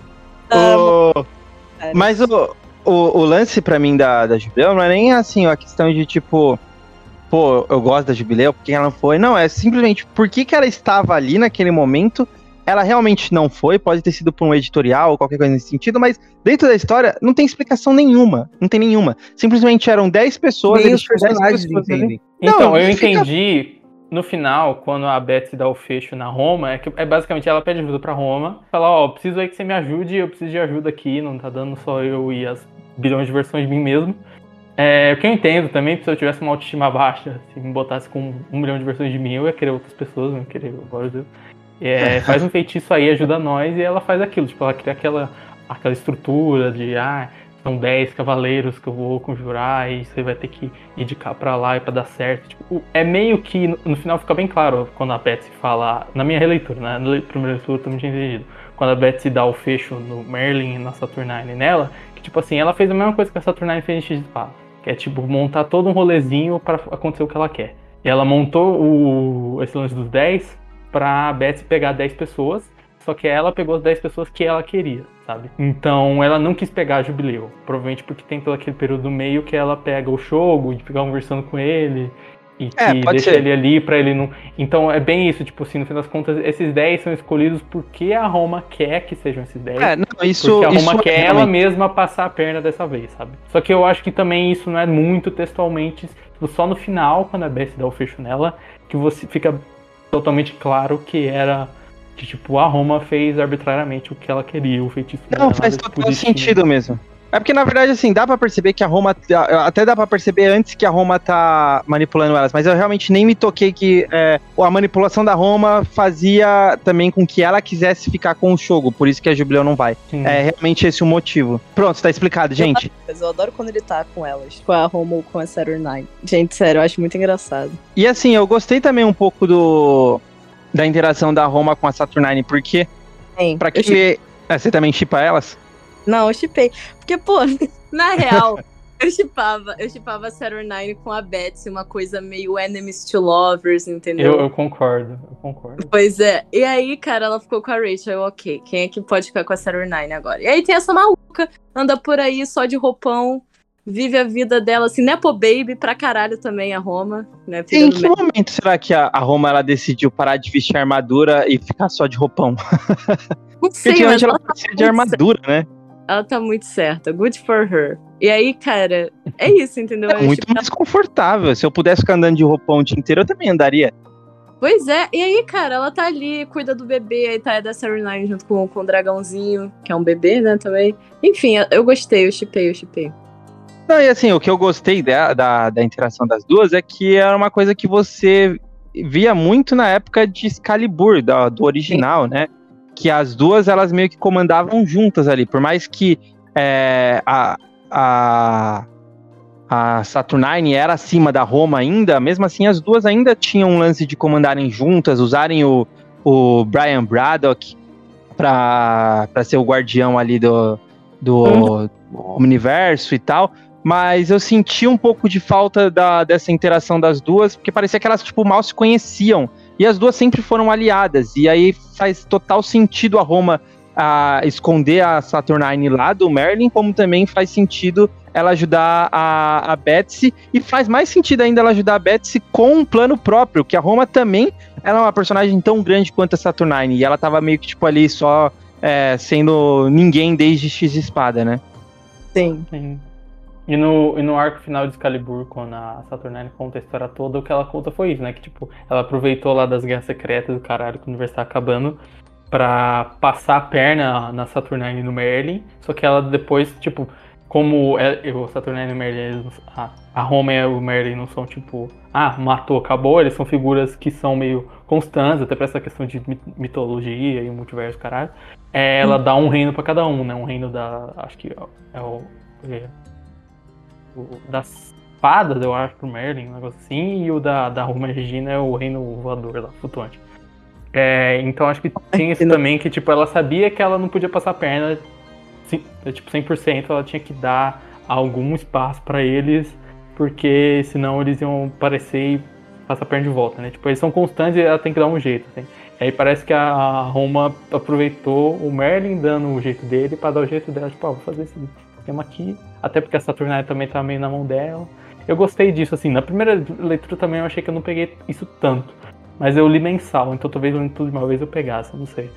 O- Mas o, o, o lance pra mim da, da Jubileu não é nem assim a questão de tipo, pô, eu gosto da Jubileu, porque ela não foi. Não, é simplesmente por que, que ela estava ali naquele momento ela realmente não foi, pode ter sido por um editorial ou qualquer coisa nesse sentido, mas dentro da história não tem explicação nenhuma. Não tem nenhuma. Simplesmente eram 10 pessoas. Nem os tinham 10 personagens pessoas entendem. Então, Não, eu fica- entendi no final, quando a Betsy dá o fecho na Roma, é que é basicamente ela pede ajuda pra Roma, fala, ó, preciso aí que você me ajude, eu preciso de ajuda aqui, não tá dando só eu e as bilhões de versões de mim mesmo. É, o que eu entendo também, se eu tivesse uma autoestima baixa, se me botasse com um milhão de versões de mim, eu ia querer outras pessoas, não ia querer, agora Deus. É, faz um feitiço aí, ajuda nós, e ela faz aquilo, tipo, ela cria aquela, aquela estrutura de, ah, são 10 cavaleiros que eu vou conjurar e você vai ter que ir de cá pra lá e pra dar certo. Tipo, é meio que, no, final fica bem claro quando a Betsy fala, na minha releitura, né, na primeira leitura eu também tinha entendido, quando a Betsy dá o fecho no Merlin na Saturnine nela, que tipo assim, ela fez a mesma coisa que a Saturnine fez em X de que é tipo montar todo um rolezinho pra acontecer o que ela quer. E ela montou o, esse lance dos 10 pra Betsy pegar 10 pessoas, só que ela pegou as 10 pessoas que ela queria, sabe? Então ela não quis pegar a Jubileu. Provavelmente porque tem todo aquele período do meio que ela pega o Shogo e fica conversando com ele. E que É, pode deixa ser. ele ali pra ele não. Então é bem isso, tipo assim, no fim das contas, esses 10 são escolhidos porque a Roma quer que sejam esses 10. É, não, isso. Porque a isso Roma é quer ela realmente- mesma passar a perna dessa vez, sabe? Só que eu acho que também isso não é muito textualmente, tipo, só no final, quando a Bessie dá o fecho nela, que você fica totalmente claro que era que tipo a Roma fez arbitrariamente o que ela queria, o feitiço Não, faz total sentido mesmo. É porque, na verdade, assim, dá pra perceber que a Roma. Até dá pra perceber antes que a Roma tá manipulando elas, mas eu realmente nem me toquei que é, a manipulação da Roma fazia também com que ela quisesse ficar com o Shogo, por isso que a Jubileu não vai. Sim. É realmente esse o motivo. Pronto, tá explicado, gente. Mas eu adoro quando ele tá com elas. Com a Roma ou com a Saturnine. Gente, sério, eu acho muito engraçado. E assim, eu gostei também um pouco do da interação da Roma com a Saturnine, porque Sim, pra eu que. É, você também chipa elas? Não, eu chipei. Porque, pô, na real, eu chipava, eu chipava a Saturnine com a Betsy, uma coisa meio enemies to lovers, entendeu? Eu, eu concordo, eu concordo. Pois é. E aí, cara, ela ficou com a Rachel. Eu, ok, quem é que pode ficar com a Saturnine agora? E aí tem essa maluca, anda por aí só de roupão, vive a vida dela, assim, Nepo Baby pra caralho também, a Roma, né? Em que momento será que a, a Roma ela decidiu parar de vestir armadura e ficar só de roupão? Não Porque sei, mas antigamente ela ela tá, precisa de armadura, né? Ela tá muito certa. Good for her. E aí, cara, é isso, entendeu? É muito mais confortável. Se eu pudesse ficar andando de roupão o dia inteiro, eu também andaria. Pois é, e aí, cara, ela tá ali, cuida do bebê, aí tá da Saturnine junto com, com o dragãozinho, que é um bebê, né, também. Enfim, eu, gostei, eu chipei, eu chipei. Não, e assim, o que eu gostei da, da, da interação das duas é que era uma coisa que você via muito na época de Excalibur, da- do original, né? Que as duas, elas meio que comandavam juntas ali. Por mais que é, a, a, a Saturnine era acima da Roma ainda, mesmo assim as duas ainda tinham um lance de comandarem juntas, usarem o, o Brian Braddock pra ser o guardião ali do, do universo e tal. Mas eu senti um pouco de falta da, dessa interação das duas, porque parecia que elas, tipo, mal se conheciam. E as duas sempre foram aliadas. E aí faz total sentido a Roma a esconder a Saturnine lá do Merlin, como também faz sentido ela ajudar a, a Betsy. E faz mais sentido ainda ela ajudar a Betsy com um plano próprio, que a Roma também ela é uma personagem tão grande quanto a Saturnine. E ela tava meio que, tipo, ali só é, sendo ninguém desde X Espada, né? Sim. Sim. E no, e no arco final de Excalibur, quando a Saturnine conta a história toda, o que ela conta foi isso, né? Que, tipo, ela aproveitou lá das guerras secretas do caralho que o universo tá acabando pra passar a perna na Saturnine e no Merlin. Só que ela depois, tipo, como é, o Saturnine e o Merlin, a, a Roma e o Merlin não são, tipo, ah, matou, acabou. Eles são figuras que são meio constantes, até pra essa questão de mit- mitologia e multiverso, caralho. É, ela dá um reino pra cada um, né? Um reino da. Acho que é o. é o das fadas, eu acho, pro Merlin, um negócio assim, e o da, da Roma Regina é o reino voador lá, flutuante. É, então acho que tem isso também, que tipo, ela sabia que ela não podia passar a perna, é, tipo, 100%, ela tinha que dar algum espaço pra eles, porque senão eles iam parecer e passar a perna de volta, né? Tipo, eles são constantes e ela tem que dar um jeito, assim. E aí parece que a Roma aproveitou o Merlin dando o jeito dele pra dar o jeito dela, tipo, ó, vou fazer esse esquema aqui, até porque a Saturnine também tá meio na mão dela. Eu gostei disso, assim, na primeira leitura também eu achei que eu não peguei isso tanto. Mas eu li mensal, então talvez lendo tudo de uma vez eu pegasse, não sei.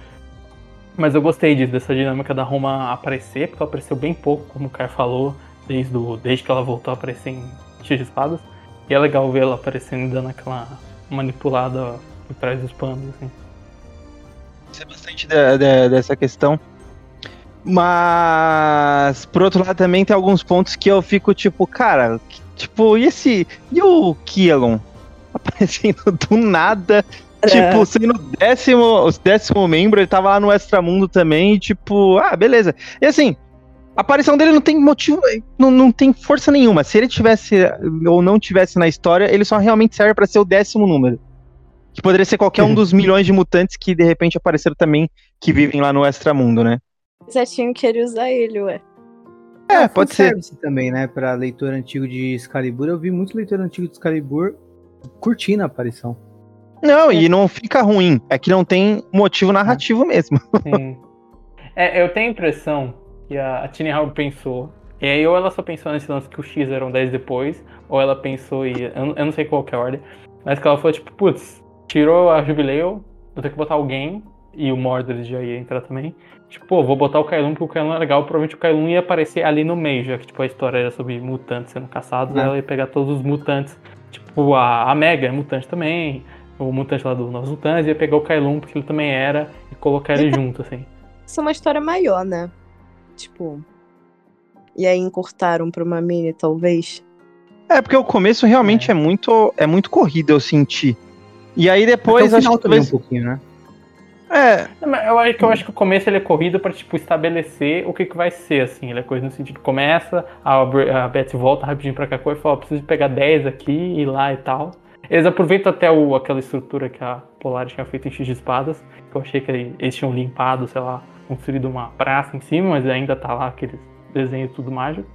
Mas eu gostei disso, dessa dinâmica da Roma aparecer, porque ela apareceu bem pouco, como o Kai falou, desde, desde que ela voltou a aparecer em X de Espadas. E é legal ver ela aparecendo dando aquela manipulada por trás dos panos, assim. Isso é bastante da- da- dessa questão. Mas, por outro lado, também tem alguns pontos que eu fico tipo, cara, que- tipo, e esse. E o Kielon? Aparecendo do nada. Tipo, sendo o décimo, o décimo membro, ele tava lá no Extramundo também, e tipo, ah, beleza. E assim, a aparição dele não tem motivo, não, não tem força nenhuma. Se ele tivesse ou não tivesse na história, ele só realmente serve pra ser o décimo número. Que poderia ser qualquer um dos milhões de mutantes que de repente apareceram também, que vivem lá no Extramundo, né? Já tinham querido usar ele, ué. É, pode ser. Também, né? Pra leitor antigo de Excalibur. Eu vi muito leitor antigo de Excalibur curtindo a aparição. Não, e não fica ruim. É que não tem motivo narrativo mesmo. Sim. É, eu tenho a impressão que a, a Tiny Howard pensou. E aí, ou ela só pensou nesse lance que o X eram 10 depois, ou ela pensou e. Eu, não- eu não sei qual que é a ordem. Mas que ela falou, tipo, putz, tirou a Jubileu, vou ter que botar alguém, e o Mordred já ia entrar também. Tipo, pô, vou botar o Kailun porque o Kailun é legal. Provavelmente o Kailun ia aparecer ali no meio, já que tipo, a história era sobre mutantes sendo caçados, É. ela ia pegar todos os mutantes. Tipo, a, a Mega é mutante também, o mutante lá do Novos Mutantes, ia pegar o Kailun porque ele também era, e colocar ele junto, assim. Isso é uma história maior, né? Tipo. E aí encurtaram pra uma mini, talvez. É, porque o começo realmente é, muito é muito corrido, eu senti. E aí depois, Até o acho final que também um talvez... pouquinho, né? É, Eu acho que eu acho que o começo ele é corrido pra tipo estabelecer o que, que vai ser assim, ele é coisa no sentido começa, a, a Beth volta rapidinho pra Kakoi e fala, preciso pegar 10 aqui e lá e tal. Eles aproveitam até o, aquela estrutura que a Polaris tinha feito em X de espadas, que eu achei que eles tinham limpado, sei lá, construído uma praça em cima, mas ainda tá lá aqueles desenhos tudo mágico.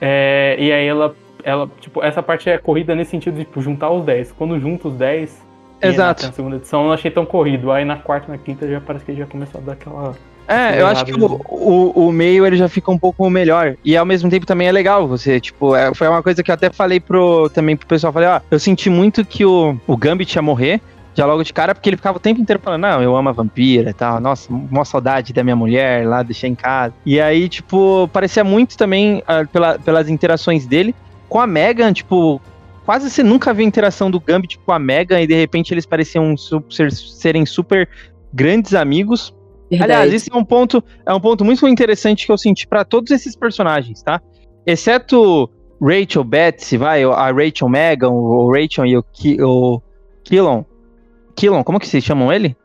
É, e aí ela, ela, tipo, essa parte é corrida nesse sentido de tipo, juntar os 10. Quando junta os 10, e Exato. Na segunda edição eu não achei tão corrido. Aí na quarta e na quinta já parece que já começou a dar aquela. é, eu acho que o, o, o meio ele já fica um pouco melhor. E ao mesmo tempo também é legal você, tipo, é, foi uma coisa que eu até falei pro, também pro pessoal, falei, ó, eu senti muito que o, o Gambit ia morrer, já logo de cara, porque ele ficava o tempo inteiro falando, não, eu amo a vampira e tal, nossa, uma saudade da minha mulher lá, deixei em casa. E aí, tipo, parecia muito também ah, pela- pelas interações dele com a Megan, tipo, quase você nunca viu a interação do Gambit com a Megan e de repente eles pareciam serem super grandes amigos. Aliás, isso é um ponto, é um ponto muito interessante que eu senti pra todos esses personagens, tá? Exceto Rachel Betsy, vai, a Rachel Megan, o Rachel e o, Ki, o Killon. Killon, como que vocês chamam ele?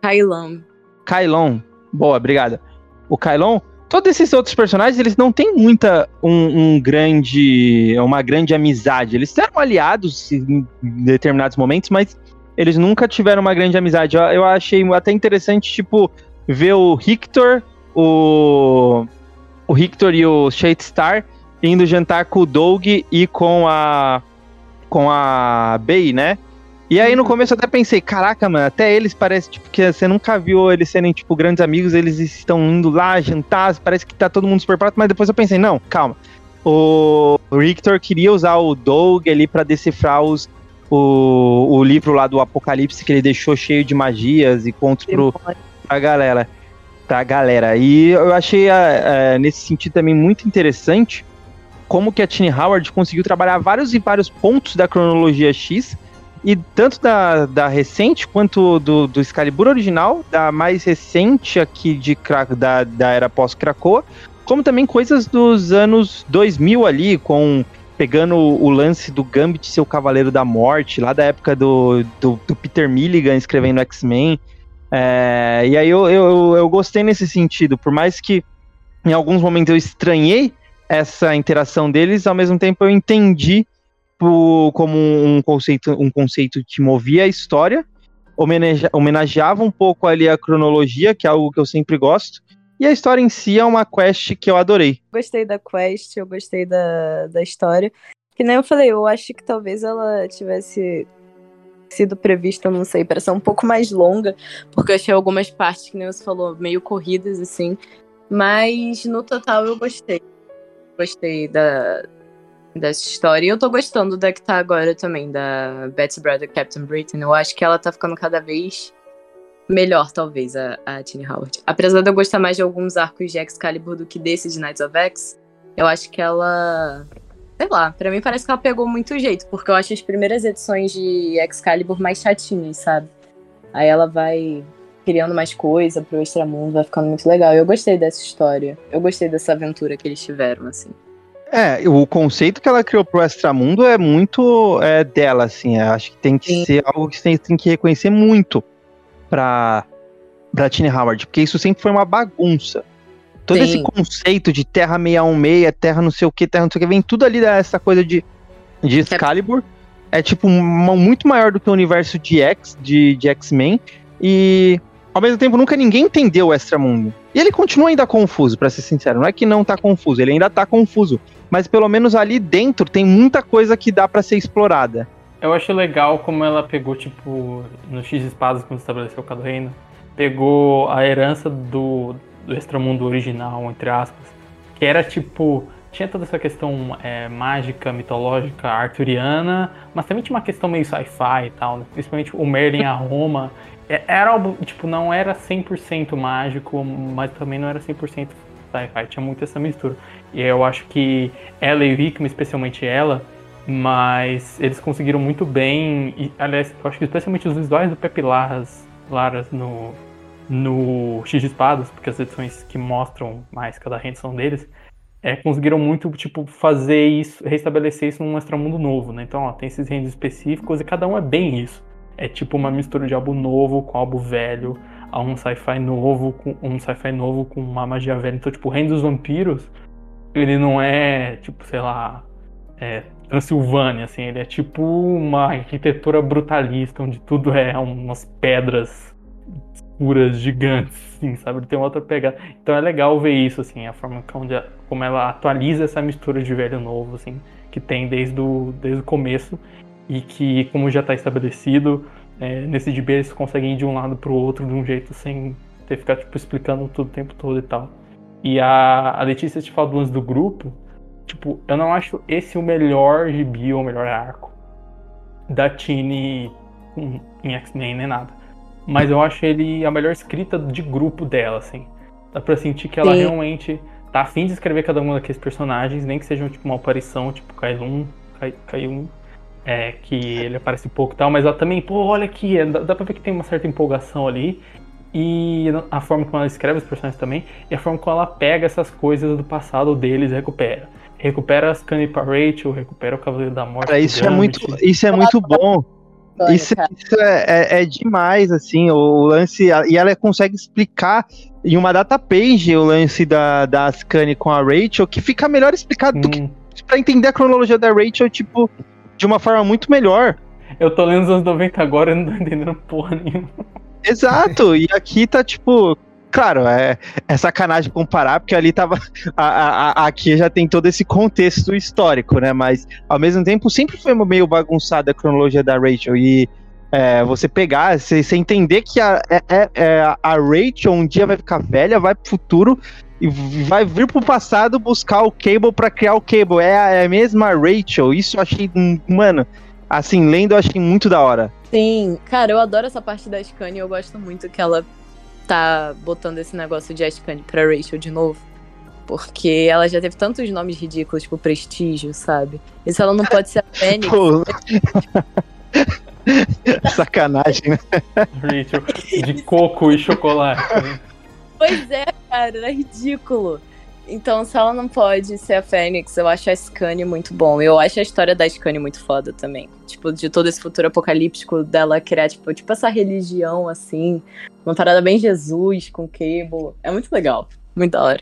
Kailan. Kylon. Boa, obrigada. O Kylon, todos esses outros personagens, eles não têm muita um, um grande, uma grande amizade. Eles eram aliados em determinados momentos, mas eles nunca tiveram uma grande amizade. Eu, eu achei até interessante, tipo, ver o Victor, o o Victor e o Shadestar indo jantar com o Doug e com a com a Bey, né? E aí no começo eu até pensei, caraca, mano, até eles parece tipo que você nunca viu eles serem tipo grandes amigos, eles estão indo lá jantar, parece que tá todo mundo super prato, mas depois eu pensei, não, calma. O Victor queria usar o Doug ali pra decifrar os o, o livro lá do Apocalipse que ele deixou cheio de magias e contos pro, pra galera. Pra galera. E eu achei é, é, nesse sentido também muito interessante como que a Tini Howard conseguiu trabalhar vários e vários pontos da cronologia X, e tanto da, da recente quanto do, do Excalibur original, da mais recente aqui de da, da era pós-Krakoa, como também coisas dos anos 2000 ali, com pegando o, lance do Gambit ser o Cavaleiro da Morte, lá da época do, do, do Peter Milligan escrevendo X-Men. É, e aí eu, eu, eu gostei nesse sentido, por mais que em alguns momentos eu estranhei essa interação deles, ao mesmo tempo eu entendi como um conceito, um conceito que movia a história, homenage- homenageava um pouco ali a cronologia, que é algo que eu sempre gosto, e a história em si é uma quest que eu adorei. Gostei da quest, eu gostei da, da história. Que nem eu falei, eu acho que talvez ela tivesse sido prevista, não sei, para ser um pouco mais longa, porque eu achei algumas partes, que nem você falou, meio corridas, assim. Mas no total eu gostei. Gostei da, dessa história. E eu tô gostando da que tá agora também, da Betsy Brother Captain Britain. Eu acho que ela tá ficando cada vez melhor, talvez, a, a Tini Howard. Apesar de eu gostar mais de alguns arcos de Excalibur do que desse de Knights of X, eu acho que ela. Sei lá, pra mim parece que ela pegou muito jeito, porque eu acho as primeiras edições de Excalibur mais chatinhas, sabe? Aí ela vai criando mais coisa pro extramundo, vai ficando muito legal. Eu gostei dessa história. Eu gostei dessa aventura que eles tiveram, assim. É, o conceito que ela criou pro Extramundo é muito é, dela, assim. acho que tem que Sim. ser algo que você tem, tem, que reconhecer muito pra, pra Tiny Howard, porque isso sempre foi uma bagunça. Todo Sim. esse conceito de Terra 616, Terra não sei o que, Terra não sei o que, vem tudo ali dessa coisa de, de Excalibur. É tipo uma, muito maior do que o universo de X, de, de X-Men. E ao mesmo tempo nunca ninguém entendeu o Extramundo. E ele continua ainda confuso, para ser sincero. Não é que não tá confuso, ele ainda tá confuso mas pelo menos ali dentro tem muita coisa que dá para ser explorada. Eu acho legal como ela pegou, tipo, no X Espadas, quando estabeleceu cada reino, pegou a herança do, do extramundo original, entre aspas, que era tipo. Tinha toda essa questão é, mágica, mitológica, arturiana, mas também tinha uma questão meio sci-fi e tal, né? principalmente o Merlin a Roma. É, era tipo, não era 100% mágico, mas também não era 100% sci-fi, tinha muito essa mistura. E eu acho que ela e o Hickman, especialmente ela, mas eles conseguiram muito bem. E, aliás, eu acho que especialmente os visuais do Pepe Laras, Laras no, no X de Espadas, porque as edições que mostram mais cada rendição deles, é, conseguiram muito, tipo, fazer isso, restabelecer isso num extramundo novo, né? Então, ó, tem esses reinos específicos e cada um é bem isso. É tipo uma mistura de álbum novo com álbum velho, a um sci-fi novo, com um sci-fi novo com uma magia velha. Então, tipo, o Reino dos Vampiros ele não é, tipo, sei lá, é, Transilvânia, assim, ele é tipo uma arquitetura brutalista, onde tudo é umas pedras escuras, gigantes, assim, sabe? Ele tem outra pegada. Então é legal ver isso, assim, a forma como ela atualiza essa mistura de velho e novo, assim, que tem desde o, desde o começo e que, como já está estabelecido, é, nesse DB eles conseguem ir de um lado para o outro de um jeito sem ter que ficar, tipo, explicando tudo o tempo todo e tal. E a, a Letícia te fala do lance do grupo. Tipo, eu não acho esse o melhor gibi ou o melhor arco da Tini em, em X-Men nem nada. Mas eu acho ele a melhor escrita de grupo dela, assim. Dá pra sentir que ela Sim. realmente tá afim de escrever cada um daqueles personagens, nem que sejam tipo uma aparição, tipo Kailun, Kailun, é, que ele aparece pouco e tal, mas ela também, pô, olha aqui, dá, dá pra ver que tem uma certa empolgação ali e a forma como ela escreve os personagens também, e a forma como ela pega essas coisas do passado deles e recupera. Recupera as Scanny para Rachel, recupera o Cavaleiro da Morte. Cara, isso, é muito, isso é muito bom. Isso, isso é, é, é, demais, assim, o lance. E ela consegue explicar em uma data page o lance da, da Ascani com a Rachel, que fica melhor explicado hum. do que. Hum. Pra entender a cronologia da Rachel, tipo, de uma forma muito melhor. Eu tô lendo os anos 90 agora e não tô entendendo porra nenhuma. Exato, e aqui tá tipo. Claro, é, é sacanagem comparar, porque ali tava. A, a, a, aqui já tem todo esse contexto histórico, né? Mas ao mesmo tempo sempre foi meio bagunçada a cronologia da Rachel. E é, você pegar, você, você entender que a, é, é, é, a Rachel um dia vai ficar velha, vai pro futuro e vai vir pro passado buscar o Cable para criar o Cable. É a, é a mesma Rachel. Isso eu achei, mano, assim, lendo eu achei muito da hora. Sim, cara, eu adoro essa parte da Scania. Eu gosto muito que ela tá botando esse negócio de Ascani pra Rachel de novo. Porque ela já teve tantos nomes ridículos, tipo Prestígio, sabe? E se ela não pode ser a Fênix. Sacanagem, né? Rachel, de coco e chocolate. Né? Pois é, cara, é ridículo. Então, se ela não pode ser a Fênix, eu acho a Scania muito bom. Eu acho a história da Scania muito foda também. Tipo, de todo esse futuro apocalíptico dela criar, tipo, tipo essa religião, assim. Uma parada bem Jesus com Cable. É muito legal. Muito da hora.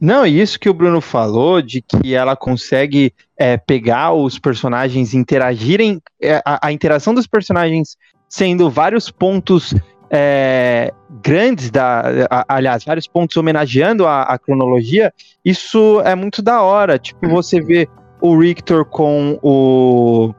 Não, e isso que o Bruno falou, de que ela consegue é, pegar os personagens interagirem, é, a, a interação dos personagens sendo vários pontos é, grandes, da, aliás, vários pontos homenageando a, a, cronologia, isso é muito da hora. Tipo, você vê o Rictor com o,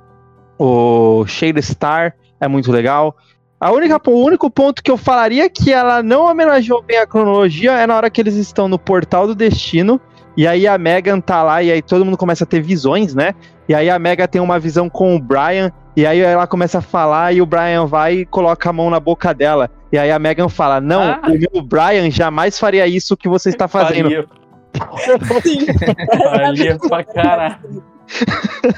o Shade Star, é muito legal. A única, o único ponto que eu falaria que ela não homenageou bem a cronologia é na hora que eles estão no Portal do Destino. E aí a Megan tá lá e aí todo mundo começa a ter visões, né? E aí a Megan tem uma visão com o Brian E aí ela começa a falar e o Brian vai e coloca a mão na boca dela. E aí a Megan fala: Não, Ah. o meu Brian jamais faria isso que você está fazendo. Faria, Sim. faria pra caralho.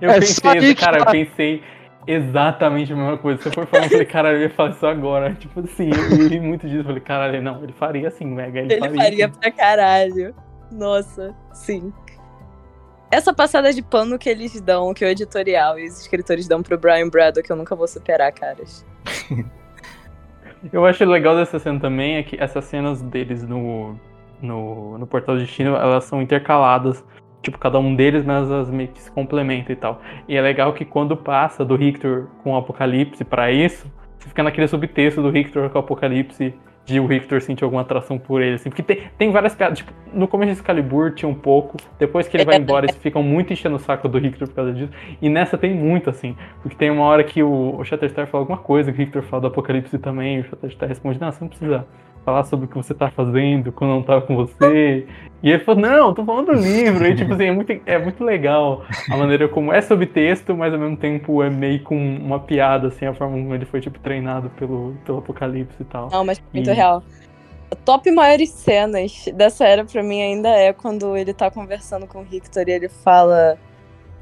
Eu É pensei, cara, eu pensei exatamente a mesma coisa. Você foi falando, eu falei, caralho, eu ia falar isso agora. Tipo assim, eu ri muito disso. Eu falei, caralho, não, ele faria assim, Mega. Ele, Ele faria. faria assim. pra caralho. Nossa, sim. Essa passada de pano que eles dão, que o editorial e os escritores dão pro Brian Braddock, eu nunca vou superar, caras. Eu acho legal dessa cena também é que essas cenas deles no, no, no Portal do Destino, elas são intercaladas. Tipo, cada um deles, mas elas meio que se complementam e tal. E é legal que quando passa do Richter com o Apocalipse pra isso, você fica naquele subtexto do Richter com o Apocalipse, de o Richter sentir alguma atração por ele, assim. Porque tem, tem várias piadas. Tipo, no começo de Excalibur tinha um pouco, depois que ele vai embora, eles ficam muito enchendo o saco do Richter por causa disso. E nessa tem muito, assim. Porque tem uma hora que o, o Shatterstar fala alguma coisa, que o Richter fala do Apocalipse também, e o Shatterstar responde, não, você não precisa falar sobre o que você tá fazendo quando não tá com você. E ele falou, não, tô falando do livro. E tipo assim, é muito, é muito legal a maneira como é subtexto, mas ao mesmo tempo é meio com uma piada, assim, a forma como ele foi, tipo, treinado pelo, pelo Apocalipse e tal. Não, mas muito E- real. A top maiores cenas dessa era pra mim ainda é quando ele tá conversando com o Richter e ele fala.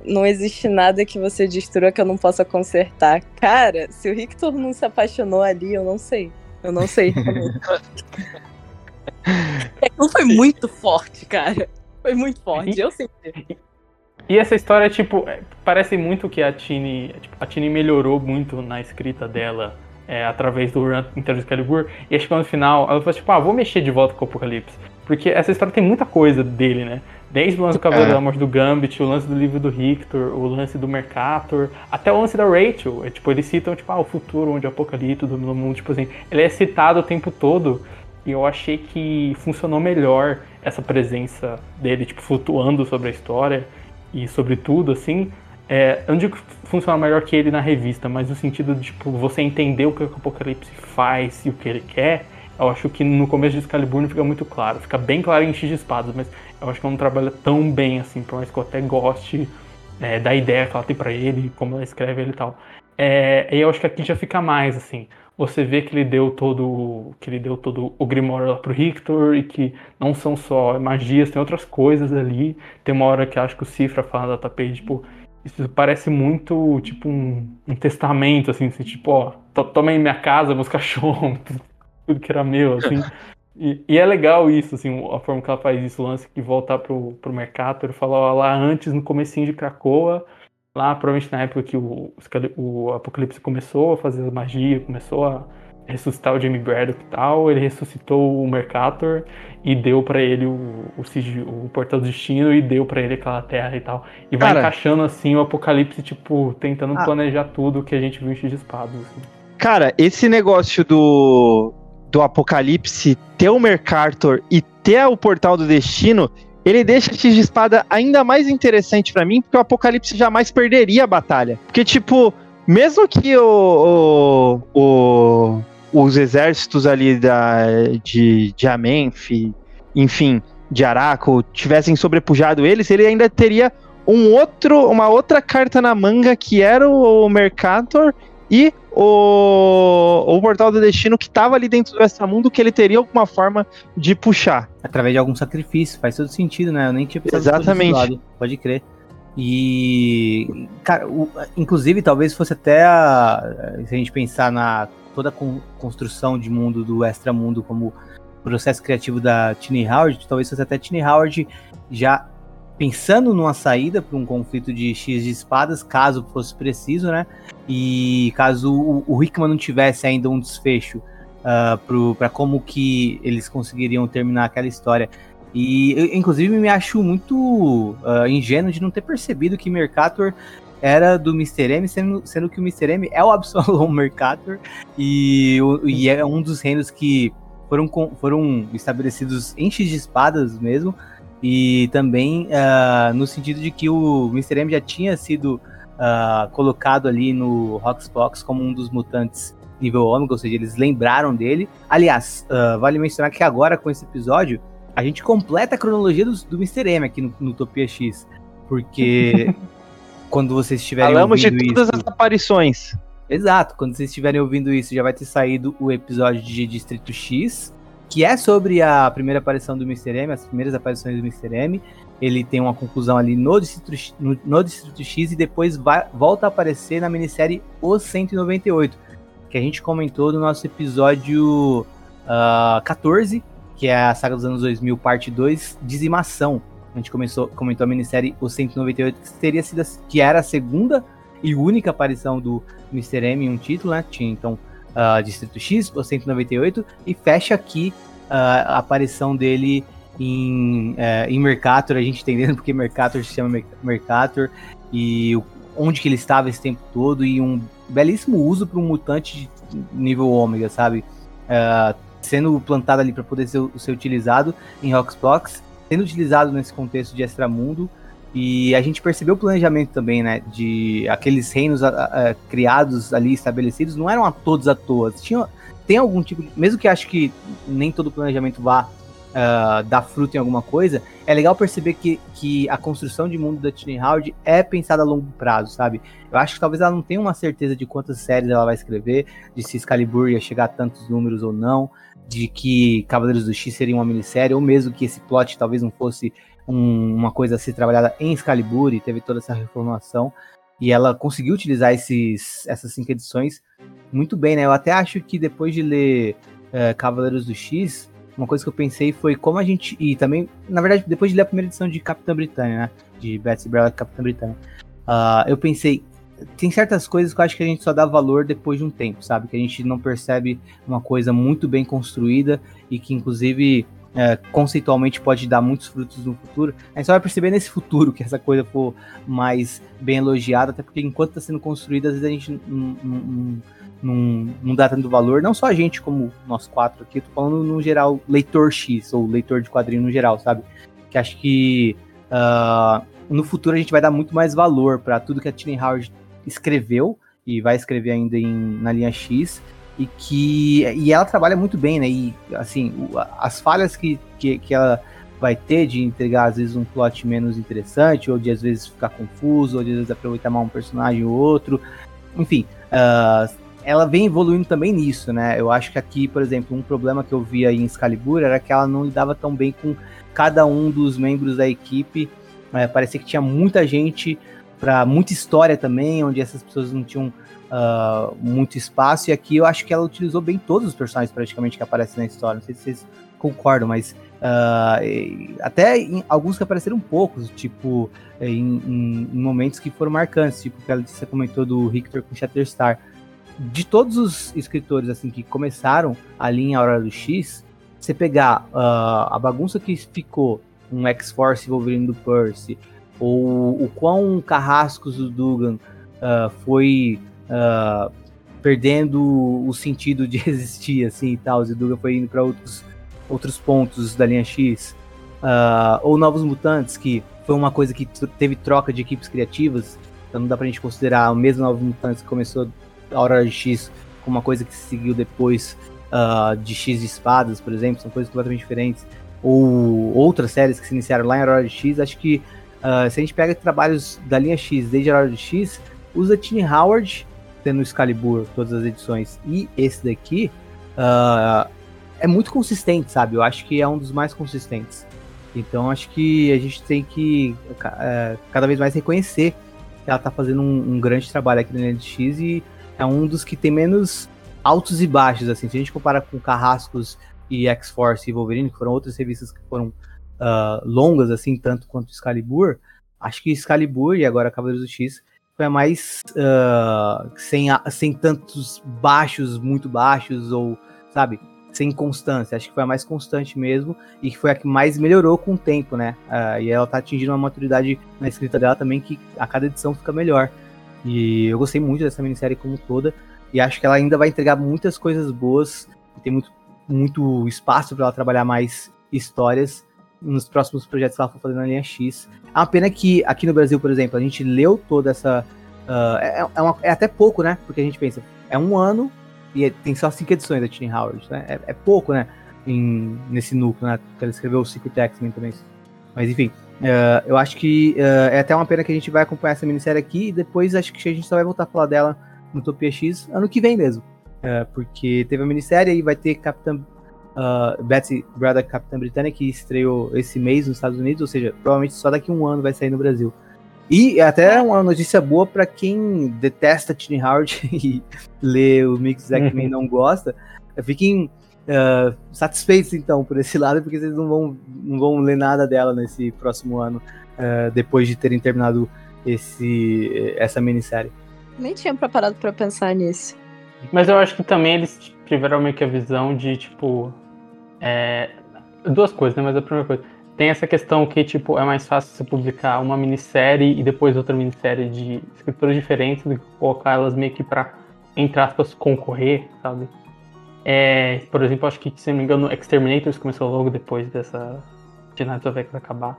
Não existe nada que você destrua que eu não possa consertar. Cara, se o Richter não se apaixonou ali, eu não sei. Eu não sei. Aquilo foi muito forte, cara. Foi muito forte. Eu senti. E essa história, tipo, é, parece muito que a Tini, tipo, a Tini melhorou muito na escrita dela é, através do Run Inter Excalibur. E acho que no final ela falou tipo, ah, vou mexer de volta com o Apocalipse. Porque essa história tem muita coisa dele, né? Desde o lance do Cavaleiro É. da Morte do Gambit, o lance do livro do Richter, o lance do Mercator, até o lance da Rachel. É, tipo, eles citam, tipo, ah, o futuro onde o Apocalipse domina o mundo. Tipo assim, ele é citado o tempo todo. E eu achei que funcionou melhor essa presença dele, tipo, flutuando sobre a história e sobre tudo, assim. É, eu não digo que funciona melhor que ele na revista, mas no sentido de, tipo, você entender o que o Apocalipse faz e o que ele quer. Eu acho que no começo de Excalibur não fica muito claro. Fica bem claro em X de Espadas, mas eu acho que ela não trabalha tão bem, assim, por mais que eu até goste é, da ideia que ela tem pra ele, como ela escreve ele e tal. É, e eu acho que aqui já fica mais, assim. Você vê que ele deu todo que ele deu todo o Grimório lá pro Richter e que não são só magias, tem outras coisas ali. Tem uma hora que acho que o Cifra fala da tapete, tipo, isso parece muito tipo um, um testamento, assim, assim, tipo, ó, to- toma aí minha casa, meus cachorros, tudo, que era meu, assim. E, e é legal isso, assim, a forma que ela faz isso, o lance de voltar pro, pro mercado, ele fala, ó, lá antes, no comecinho de Krakoa, lá provavelmente na época que o, o Apocalipse começou a fazer a magia, começou a ressuscitar o Jamie Braddock e tal, ele ressuscitou o Mercator e deu pra ele o, o, o Portal do Destino e deu pra ele aquela terra e tal. E vai Cara. encaixando assim o Apocalipse, tipo, tentando Ah. planejar tudo que a gente viu em X de Espadas. assim. Cara, esse negócio do, do Apocalipse ter o Mercator e ter o Portal do Destino, ele deixa X de Espada ainda mais interessante pra mim, porque o Apocalipse jamais perderia a batalha. Porque, tipo, mesmo que o, o- o- os exércitos ali da, de, de Amenf, enfim, de Araco, tivessem sobrepujado eles, ele ainda teria um outro, uma outra carta na manga que era o Mercator e o, o Portal do Destino que tava ali dentro do Extramundo que ele teria alguma forma de puxar. Através de algum sacrifício, faz todo sentido, né? Eu nem tinha pensado Exatamente. lado, pode crer. E, cara, o- inclusive, talvez fosse até a, se a gente pensar na toda a con- construção de mundo do extramundo como processo criativo da Tiny Howard, talvez fosse até Tiny Howard já pensando numa saída para um conflito de X de espadas, caso fosse preciso, né? E caso o, o Hickman não tivesse ainda um desfecho para como que eles conseguiriam terminar aquela história. E eu, inclusive me acho muito ah, ingênuo de não ter percebido que Mercator era do Mr. M, sendo, sendo que o Mr. M é o Absalom Mercator e, o- e é um dos reinos que foram, foram estabelecidos em X de espadas mesmo. E também ah, no sentido de que o Mr. M já tinha sido ah, colocado ali no Roxbox como um dos mutantes nível ômega, ou seja, eles lembraram dele. Aliás, ah, vale mencionar que agora com esse episódio a gente completa a cronologia do, do Mr. M aqui no, no Utopia X. Porque quando vocês estiverem Falamos de ouvindo todas isso. as aparições. Exato, quando vocês estiverem ouvindo isso, já vai ter saído o episódio de Distrito X, que é sobre a primeira aparição do Mr. M, as primeiras aparições do Mr. M. Ele tem uma conclusão ali no Distrito, no, no Distrito X e depois vai- volta a aparecer na minissérie O 198, que a gente comentou no nosso episódio ah, 14, que é a saga dos anos 2000, parte 2, Dizimação. A gente começou, comentou a minissérie O 198, que, teria sido, que era a segunda e única aparição do Mr. M em um título, né? Tinha então ah, Distrito X, o 198, e fecha aqui ah, a aparição dele em, eh, em Mercator, a gente entendendo porque Mercator se chama Mer- Mercator, e o- onde que ele estava esse tempo todo, e um belíssimo uso para um mutante de nível ômega, sabe? Ah, sendo plantado ali para poder ser, ser utilizado em Roxbox, sendo utilizado nesse contexto de extramundo, e a gente percebeu o planejamento também, né? De aqueles reinos a- a- criados ali, estabelecidos, não eram a todos à toa. Tinha, tem algum tipo de. Mesmo que acho que nem todo planejamento vá ah, dar fruto em alguma coisa, é legal perceber que, que a construção de mundo da Tiny Howard é pensada a longo prazo, sabe? Eu acho que talvez ela não tenha uma certeza de quantas séries ela vai escrever, de se Excalibur ia chegar a tantos números ou não, de que Cavaleiros do X seria uma minissérie, ou mesmo que esse plot talvez não fosse um- uma coisa a ser trabalhada em Excalibur e teve toda essa reformulação. E ela conseguiu utilizar esses, essas cinco edições muito bem, né? Eu até acho que depois de ler eh, Cavaleiros do X, uma coisa que eu pensei foi como a gente. E também, na verdade, depois de ler a primeira edição de Capitã Britânia, né? De Betsy Braddock Capitã Britânia. ah, eu pensei, tem certas coisas que eu acho que a gente só dá valor depois de um tempo, sabe? Que a gente não percebe uma coisa muito bem construída e que, inclusive, é, conceitualmente pode dar muitos frutos no futuro. A gente só vai perceber nesse futuro que essa coisa for mais bem elogiada, até porque enquanto está sendo construída, às vezes a gente não, dá tanto valor. Não só a gente, como nós quatro aqui, tô falando no geral, leitor X, ou leitor de quadrinho no geral, sabe? Que acho que ah, no futuro a gente vai dar muito mais valor para tudo que a Tiny Howard escreveu e vai escrever ainda em, na linha X e que e ela trabalha muito bem, né? E assim, as falhas que, que, que ela vai ter de entregar às vezes um plot menos interessante, ou de às vezes ficar confuso, ou de às vezes aproveitar mal um personagem ou outro, enfim, ah, ela vem evoluindo também nisso, né? Eu acho que aqui, por exemplo, um problema que eu via em Excalibur era que ela não lidava tão bem com cada um dos membros da equipe. É, parecia que tinha muita gente para muita história também, onde essas pessoas não tinham ah, muito espaço. E aqui eu acho que ela utilizou bem todos os personagens praticamente que aparecem na história. Não sei se vocês concordam, mas e- até alguns que apareceram poucos, tipo em, em- momentos que foram marcantes, tipo que ela você comentou do Richter com Shatterstar. De todos os escritores assim que começaram ali em Aurora do X, você pegar ah, a bagunça que ficou um X-Force Wolverine do Percy, ou o quão carrascos do Dugan ah, foi ah, perdendo o sentido de existir, assim, e tal, o Dugan foi indo para outros, outros pontos da linha X, ah, ou Novos Mutantes, que foi uma coisa que teve troca de equipes criativas, então não dá pra gente considerar o mesmo Novos Mutantes que começou a Aurora de X como uma coisa que se seguiu depois ah, de X de Espadas, por exemplo, são coisas completamente diferentes. Ou outras séries que se iniciaram lá em Aurora X, acho que ah, se a gente pega trabalhos da linha X desde Aurora X, usa Tiny Howard, tendo Excalibur, todas as edições, e esse daqui, ah, é muito consistente, sabe? Eu acho que é um dos mais consistentes. Então acho que a gente tem que eh, cada vez mais reconhecer que ela tá fazendo um, um grande trabalho aqui na linha de X e é um dos que tem menos altos e baixos, assim. Se a gente compara com Carrascos e X-Force e Wolverine, que foram outras revistas que foram ah, longas, assim, tanto quanto Excalibur, acho que Excalibur e agora Cavaleiros do X a mais ah, sem, sem tantos baixos, muito baixos, ou, sabe, sem constância. Acho que foi a mais constante mesmo e que foi a que mais melhorou com o tempo, né? Ah, e ela tá atingindo uma maturidade na escrita dela também que a cada edição fica melhor. E eu gostei muito dessa minissérie como toda. E acho que ela ainda vai entregar muitas coisas boas. Tem muito, muito espaço para ela trabalhar mais histórias nos próximos projetos que ela for fazer na linha X. É uma pena que aqui no Brasil, por exemplo, a gente leu toda essa. ah, é, é uma- é até pouco, né? Porque a gente pensa, é um ano e é- tem só cinco edições da Tiny Howard, né? É, é pouco, né? Em, nesse núcleo, né? Porque ela escreveu o Secret X-Men também. Mas enfim. Uh, eu acho que uh, é até uma pena que a gente vai acompanhar essa minissérie aqui e depois acho que a gente só vai voltar a falar dela no Utopia X ano que vem mesmo. Uh, porque teve a minissérie e vai ter Capitã uh, Betsy Braddock, Capitã Britânia, que estreou esse mês nos Estados Unidos, ou seja, provavelmente só daqui a um ano vai sair no Brasil. E é até uma notícia boa para quem detesta Tiny Howard e lê o Mix X-Men uhum. não gosta. Fiquem uh, satisfeitos então por esse lado, porque vocês não vão, não vão ler nada dela nesse próximo ano, uh, depois de terem terminado esse, essa minissérie. Nem tinha preparado para pensar nisso. Mas eu acho que também eles tiveram meio que a visão de, tipo. É, duas coisas, né? Mas a primeira coisa. Tem essa questão que, tipo, é mais fácil você publicar uma minissérie e depois outra minissérie de escritores diferentes do que colocar elas meio que pra, entre aspas, concorrer, sabe? É, por exemplo, acho que, se não me engano, Exterminators começou logo depois dessa de Night of X acabar.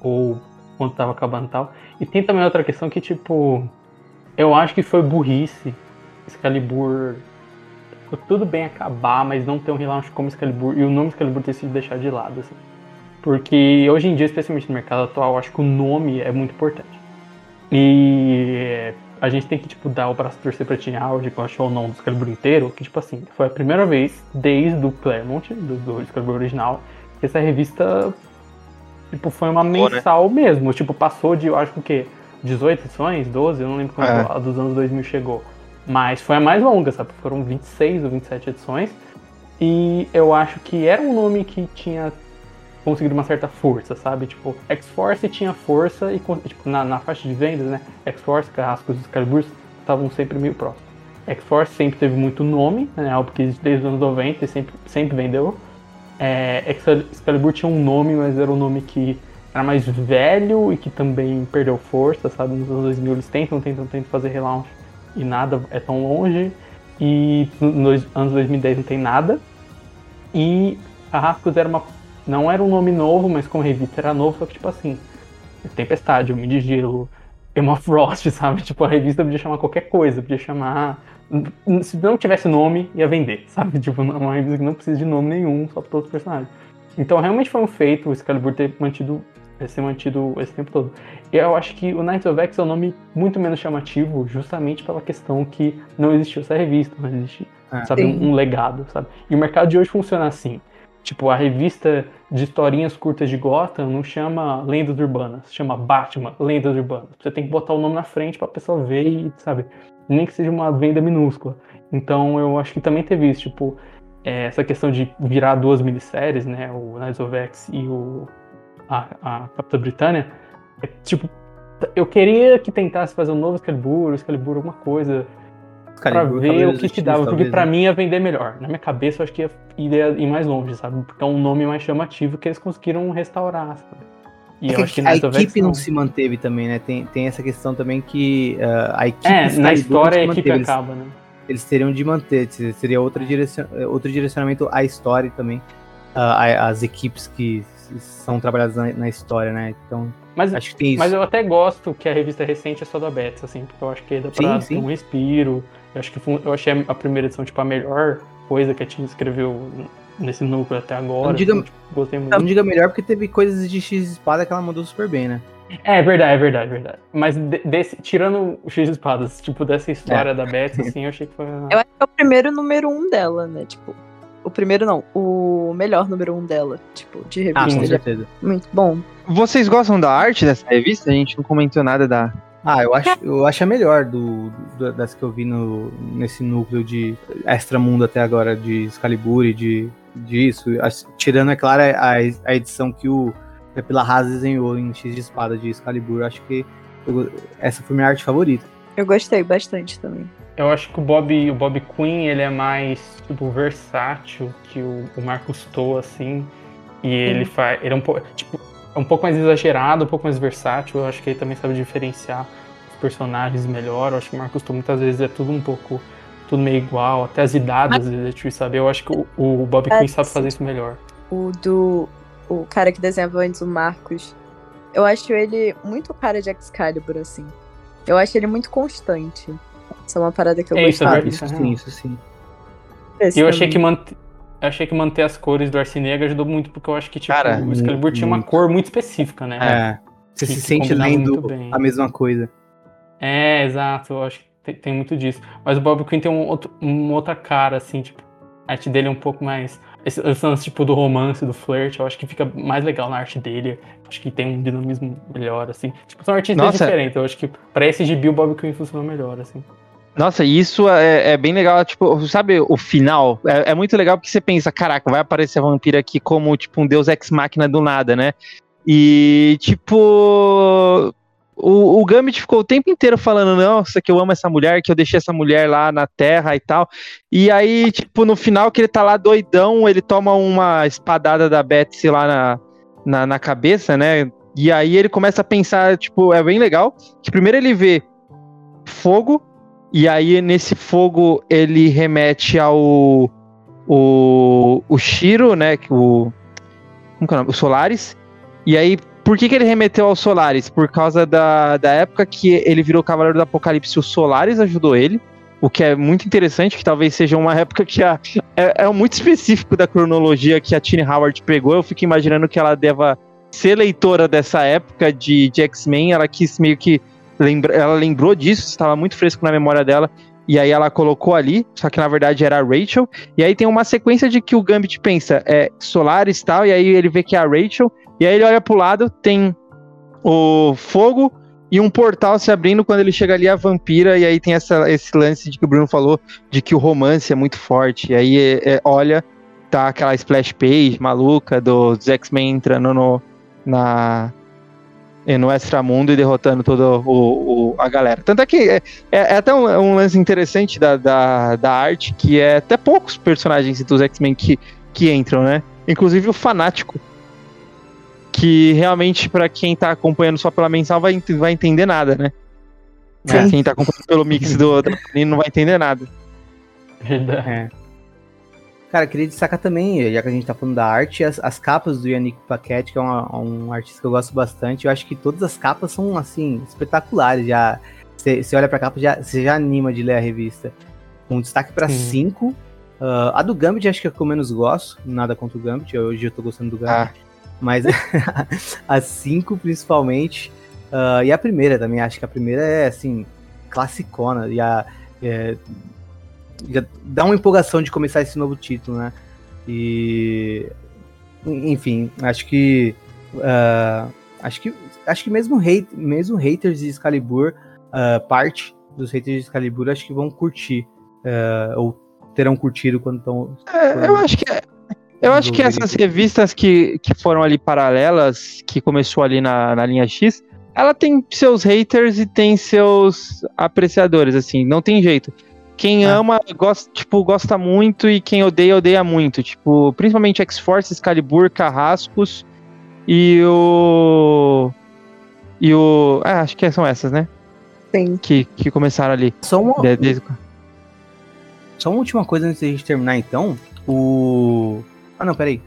Ou quando tava acabando e tal. E tem também outra questão que, tipo, eu acho que foi burrice Excalibur. Tudo bem acabar, mas não ter um relaunch como Excalibur e o nome Excalibur ter sido deixado de lado, assim. Porque hoje em dia, especialmente no mercado atual, eu acho que o nome é muito importante. E a gente tem que, tipo, dar o braço torcer pra Teen Howard, que eu acho o nome do Excalibur inteiro, que, tipo assim, foi a primeira vez, desde o Claremont, do, do Excalibur original, que essa revista, tipo, foi uma Boa, né? mensal né? mesmo. Tipo, passou de, eu acho que o quê? 18 edições, 12, eu não lembro quando é. a dos anos 2000 chegou. Mas foi a mais longa, sabe? Foram 26 ou 27 edições. E eu acho que era um nome que tinha conseguido uma certa força, sabe? Tipo, X-Force tinha força e, tipo, na, na faixa de vendas, né? X-Force, Carrascos e Excalibur estavam sempre meio próximos. X-Force sempre teve muito nome, né? Algo que desde os anos 90 e sempre, sempre vendeu. É, Excalibur tinha um nome, mas era um nome que era mais velho e que também perdeu força, sabe? Nos anos 2000 eles tentam, tentam, tentam fazer relaunch e nada é tão longe. E nos anos 2010 não tem nada. E Carrascos era uma não era um nome novo, mas como revista era novo, só que tipo assim, Tempestade, Homem de Gelo, Emma Frost, sabe? Tipo, a revista podia chamar qualquer coisa, podia chamar. Se não tivesse nome, ia vender, sabe? Tipo, uma revista que não precisa de nome nenhum, só para todos os personagens. Então realmente foi um feito o Excalibur ter mantido ser mantido esse tempo todo. Eu acho que o Knights of X é um nome muito menos chamativo, justamente pela questão que não existiu essa revista, não existe, é, sabe, um, um, legado, sabe? E o mercado de hoje funciona assim. Tipo, a revista de historinhas curtas de Gotham não chama Lendas Urbanas, chama Batman, Lendas Urbanas. Você tem que botar o nome na frente pra pessoa ver e, sabe, nem que seja uma venda minúscula. Então eu acho que também teve isso, tipo, é, essa questão de virar duas minisséries, né, o Knights of X e o a, a Capitã Britânia, é, tipo, eu queria que tentasse fazer um novo Excalibur, Excalibur alguma coisa, para ver o que que dava, porque para né? mim ia vender melhor. Na minha cabeça eu acho que ia, ia ir mais longe, sabe? Porque é um nome mais chamativo que eles conseguiram restaurar, sabe? E é eu acho que a equipe não se manteve também, né? Tem, tem essa questão também que uh, a equipe. É, na história a equipe eles, acaba, né? Eles teriam de manter, seria outro, direcion, outro direcionamento à história também. Uh, as equipes que são trabalhadas na, na história, né? Então. Mas, acho que tem isso. mas eu até gosto que a revista recente é só da Betts, assim, porque eu acho que dá pra sim, sim. ter um respiro. Eu acho que eu achei a primeira edição, tipo, a melhor coisa que a Tim escreveu nesse núcleo até agora. Não diga, então, tipo, gostei muito. Não diga melhor porque teve coisas de X espada que ela mandou super bem, né? É verdade, é verdade, é verdade. Mas desse, tirando o X espadas, tipo, dessa história é. da Beth, assim, eu achei que foi. Eu acho que é o primeiro número um dela, né? Tipo, o primeiro não, o melhor número um dela, tipo, de revista. Ah, com certeza. Muito bom. Vocês gostam da arte dessa revista? A gente não comentou nada da, ah, eu acho, eu acho a melhor do, do, das que eu vi no, nesse núcleo de Extra Mundo até agora, de Excalibur e de, disso. Tirando, é claro, a, a edição que o Pela Haas desenhou em X de Espada de Excalibur. Acho que eu, essa foi minha arte favorita. Eu gostei bastante também. Eu acho que o Bob, o Bob Quinn, ele é mais, tipo, versátil que o, o Marcos Toa, assim. E ele faz. Ele é um pouco. Tipo, é um pouco mais exagerado, um pouco mais versátil. Eu acho que ele também sabe diferenciar os personagens melhor. Eu acho que o Marcos muitas vezes é tudo um pouco tudo meio igual, até as idades às vezes é difícil saber. Eu acho que o, o Bob Quinn sabe fazer isso melhor. O do o cara que desenhava antes o Marcos, eu acho ele muito cara de Excalibur assim. Eu acho ele muito constante. Isso é uma parada que eu é, gostava. Isso, é isso, sim, isso sim. Esse eu achei que mant... eu achei que manter as cores do Arcinega ajudou muito, porque eu acho que tipo, Cara, o Excalibur tinha uma cor muito específica, né? É. Você Que- se que sente lendo a mesma coisa. É, exato. Eu acho que tem, tem muito disso. Mas o Bob Quinn tem um outro, uma outra cara, assim, tipo, a arte dele é um pouco mais. Esse, esse lance, tipo, do romance, do flirt, eu acho que fica mais legal na arte dele. Acho que tem um dinamismo melhor, assim. Tipo, são artistas Nossa. diferentes. Eu acho que pra esse gibi o Bob Quinn funciona melhor, assim. Nossa, isso é, é bem legal, tipo, sabe o final? É, é muito legal porque você pensa, caraca, vai aparecer a vampira aqui como, tipo, um deus ex-máquina do nada, né? E, tipo, o, o Gambit ficou o tempo inteiro falando, nossa, que eu amo essa mulher, que eu deixei essa mulher lá na terra e tal. E aí, tipo, no final que ele tá lá doidão, ele toma uma espadada da Betsy lá na, na, na cabeça, né? E aí ele começa a pensar, tipo, é bem legal, que primeiro ele vê fogo, e aí nesse fogo ele remete ao o, o Shiro, né, o como que é o nome? O Solaris. E aí por que, que ele remeteu ao Solaris? Por causa da, da época que ele virou Cavaleiro do Apocalipse, o Solaris ajudou ele. O que é muito interessante, que talvez seja uma época que a, é, é muito específico da cronologia que a Tini Howard pegou. Eu fico imaginando que ela deva ser leitora dessa época de, de X-Men. Ela quis meio que lembra, ela lembrou disso, estava muito fresco na memória dela. E aí ela colocou ali, só que na verdade era a Rachel. E aí tem uma sequência de que o Gambit pensa, é Solaris e tal, e aí ele vê que é a Rachel. E aí ele olha pro lado, tem o fogo e um portal se abrindo quando ele chega ali a vampira. E aí tem essa, esse lance de que o Bruno falou, de que o romance é muito forte. E aí é, é, olha, tá aquela splash page maluca do- dos X-Men entrando no, na, no Extramundo e derrotando toda o, o- a galera. Tanto é que é, é- é até um, um lance interessante da, da, da arte, que é até poucos personagens dos X-Men que, que entram, né? Inclusive o Fanático. Que realmente, pra quem tá acompanhando só pela mensal, vai, vai entender nada, né? Sim. É, quem tá acompanhando pelo mix do, Panini não vai entender nada. Verdade. É. Cara, queria destacar também, já que a gente tá falando da arte, as, as capas do Yannick Paquette, que é uma- um artista que eu gosto bastante. Eu acho que todas as capas são, assim, espetaculares. Já Você olha pra capa, já, você já anima de ler a revista. Um destaque pra Sim. 5. a do Gambit acho que é a que eu menos gosto. Nada contra o Gambit. Hoje eu tô gostando do Gambit. Ah, Mas a 5 principalmente. ah, e a primeira também. Acho que a primeira é, assim, classicona. E a, é, já dá uma empolgação de começar esse novo título, né? E. Enfim, acho que. ah, acho que. Acho que mesmo, hate, mesmo haters de Excalibur, ah, parte dos haters de Excalibur, acho que vão curtir. ah, ou terão curtido quando estão. é, eu acho que eu acho que essas revistas que, que foram ali paralelas, que começou ali na, na linha X, ela tem seus haters e tem seus apreciadores, assim, não tem jeito. Quem Ah. ama, gosta, tipo, gosta muito e quem odeia, odeia muito. Tipo, principalmente X-Force, Excalibur, Carrascos e o. E o. Ah, acho que são essas, né? Sim. Que, que começaram ali. Só uma, de- desde- Só uma última coisa antes da gente terminar, então. O. Ah, não, peraí.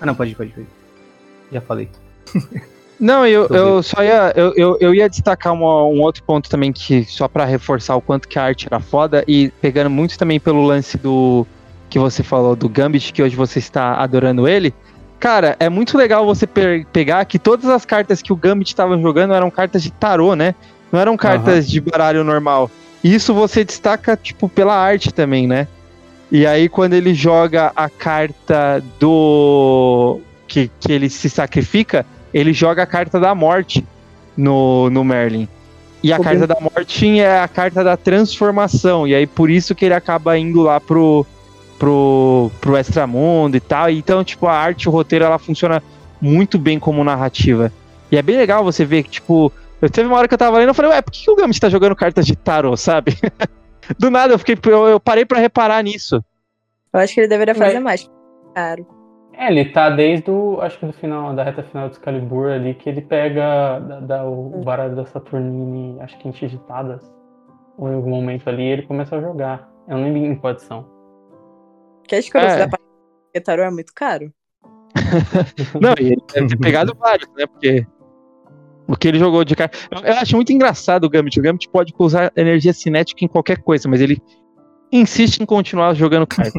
Ah, não, pode ir, pode ir. pode ir. Já falei. Não, eu, Tô eu só ia. Eu, eu, eu ia destacar uma- um outro ponto também que só pra reforçar o quanto que a arte era foda e pegando muito também pelo lance do que você falou do Gambit, que hoje você está adorando ele. Cara, é muito legal você pe- pegar que todas as cartas que o Gambit estava jogando eram cartas de tarô, né? Não eram cartas de baralho normal. E isso você destaca, tipo, pela arte também, né? E aí, quando ele joga a carta do. que, que ele se sacrifica, ele joga a carta da morte no, no Merlin. E a Ficou carta da morte é a carta da transformação. E aí por isso que ele acaba indo lá pro, pro, pro extramundo e tal. Então, tipo, a arte, o roteiro, ela funciona muito bem como narrativa. E é bem legal você ver que, tipo, eu teve uma hora que eu tava lendo, eu falei, ué, por que, o Gambit tá jogando cartas de tarô, sabe? Do nada eu fiquei, eu, eu parei pra reparar nisso. Eu acho que ele deveria fazer Mas- mais. Caro. É, ele tá desde o. Acho que do final, da reta final do Excalibur ali, que ele pega dá, dá o, o baralho da Saturnine, acho que em X ditadas. Ou em algum momento ali, ele começa a jogar. Eu não lembro em qual edição. Que é escroto É. da parte. Porque tarô é muito caro. Não, e ele deve ter pegado vários, né? Porque o que ele jogou de cara. Eu, eu acho muito engraçado o Gambit. O Gambit pode usar energia cinética em qualquer coisa, mas ele insiste em continuar jogando carta.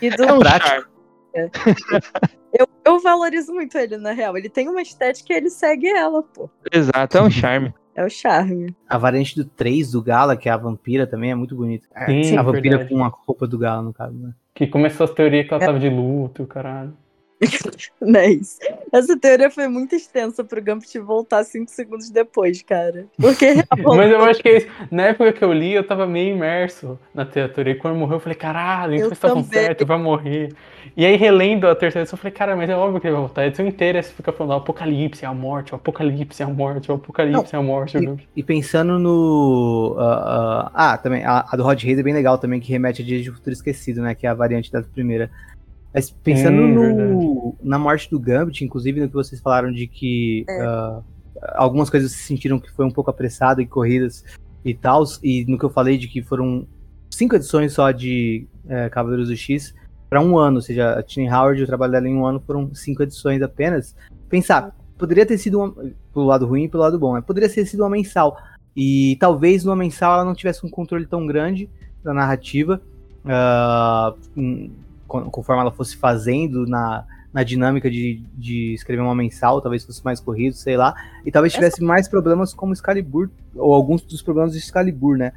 E do- É um prático. charme. Eu, eu valorizo muito ele, na real. Ele tem uma estética e ele segue ela, pô. Exato, é um charme. É o charme. A variante do 3 do Gala, que é a vampira, também é muito bonita. Sim, a vampira verdade. com a roupa do Gala, no caso, né? Que começou as teorias que ela tava de luto, caralho. Nice. Essa teoria foi muito extensa pro Gambit voltar cinco segundos depois, cara. Porque Mas eu acho que é isso. Na época que eu li, eu tava meio imerso na teoria. E quando morreu, eu falei, caralho, eles estavam também. certo, vai morrer. E aí, relendo a terceira edição, eu falei, cara, mas é óbvio que ele vai voltar. A edição inteira você fica falando, o apocalipse, é a morte, o apocalipse, é a morte, o apocalipse, é a morte. o E pensando no. ah, ah, ah, também, a, a do Rod Reis é bem legal também, que remete a Dias de Futuro Esquecido, né? Que é a variante da primeira. Mas pensando Hum, no, na morte do Gambit, inclusive no que vocês falaram de que É. ah, algumas coisas se sentiram que foi um pouco apressado e corridas e tal, e no que eu falei de que foram cinco edições só de eh, Cavaleiros do X para um ano, ou seja, a Tini Howard, o trabalho dela em um ano foram cinco edições apenas. Pensar, poderia ter sido uma, pelo lado ruim e pelo lado bom, né? Poderia ter sido uma mensal. E talvez numa mensal ela não tivesse um controle tão grande da narrativa, con- conforme ela fosse fazendo na, na dinâmica de, de escrever uma mensal, talvez fosse mais corrido, sei lá, e talvez tivesse mais problemas como Excalibur, ou alguns dos problemas de Excalibur, né?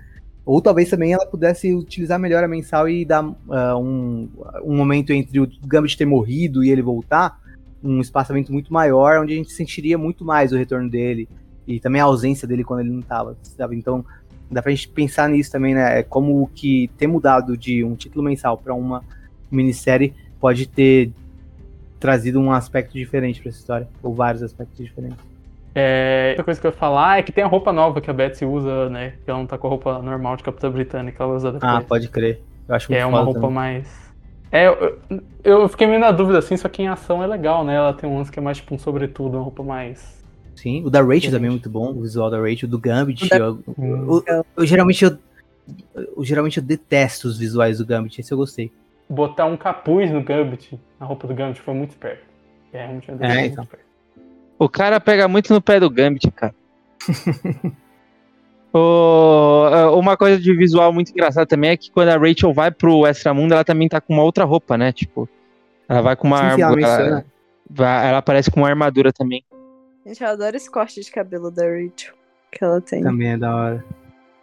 Ou talvez também ela pudesse utilizar melhor a mensal e dar ah, um, um momento entre o Gambit ter morrido e ele voltar, um espaçamento muito maior, onde a gente sentiria muito mais o retorno dele e também a ausência dele quando ele não tava, sabe? Então, dá pra gente pensar nisso também, né? É Como que ter mudado de um título mensal pra uma minissérie pode ter trazido um aspecto diferente pra essa história, ou vários aspectos diferentes. É, outra coisa que eu ia falar é que tem a roupa nova que a Betsy usa, né? Que ela não tá com a roupa normal de Capitã Britânica, ela usa depois. Ah, pode crer. Eu acho Que muito é uma roupa também. mais. É, eu, eu fiquei meio na dúvida assim, só que em ação é legal, né? Ela tem um lance que é mais tipo um sobretudo, uma roupa mais. Sim, o da Rachel também é muito bom, o visual da Rachel, do Gambit. O da- Eu, eu- eu geralmente eu, eu geralmente eu detesto os visuais do Gambit, esse eu gostei. Botar um capuz no Gambit, na roupa do Gambit, foi muito esperto. É, É, decisão então. muito esperta. O cara pega muito no pé do Gambit, cara. O- é, uma coisa de visual muito engraçada também é que quando a Rachel vai pro Extramundo, ela também tá com uma outra roupa, né? Tipo, ela vai com uma sim, ela armadura. menciona. vai- ela aparece com uma armadura também. Gente, eu adoro esse corte de cabelo da Rachel que ela tem. Também é da hora.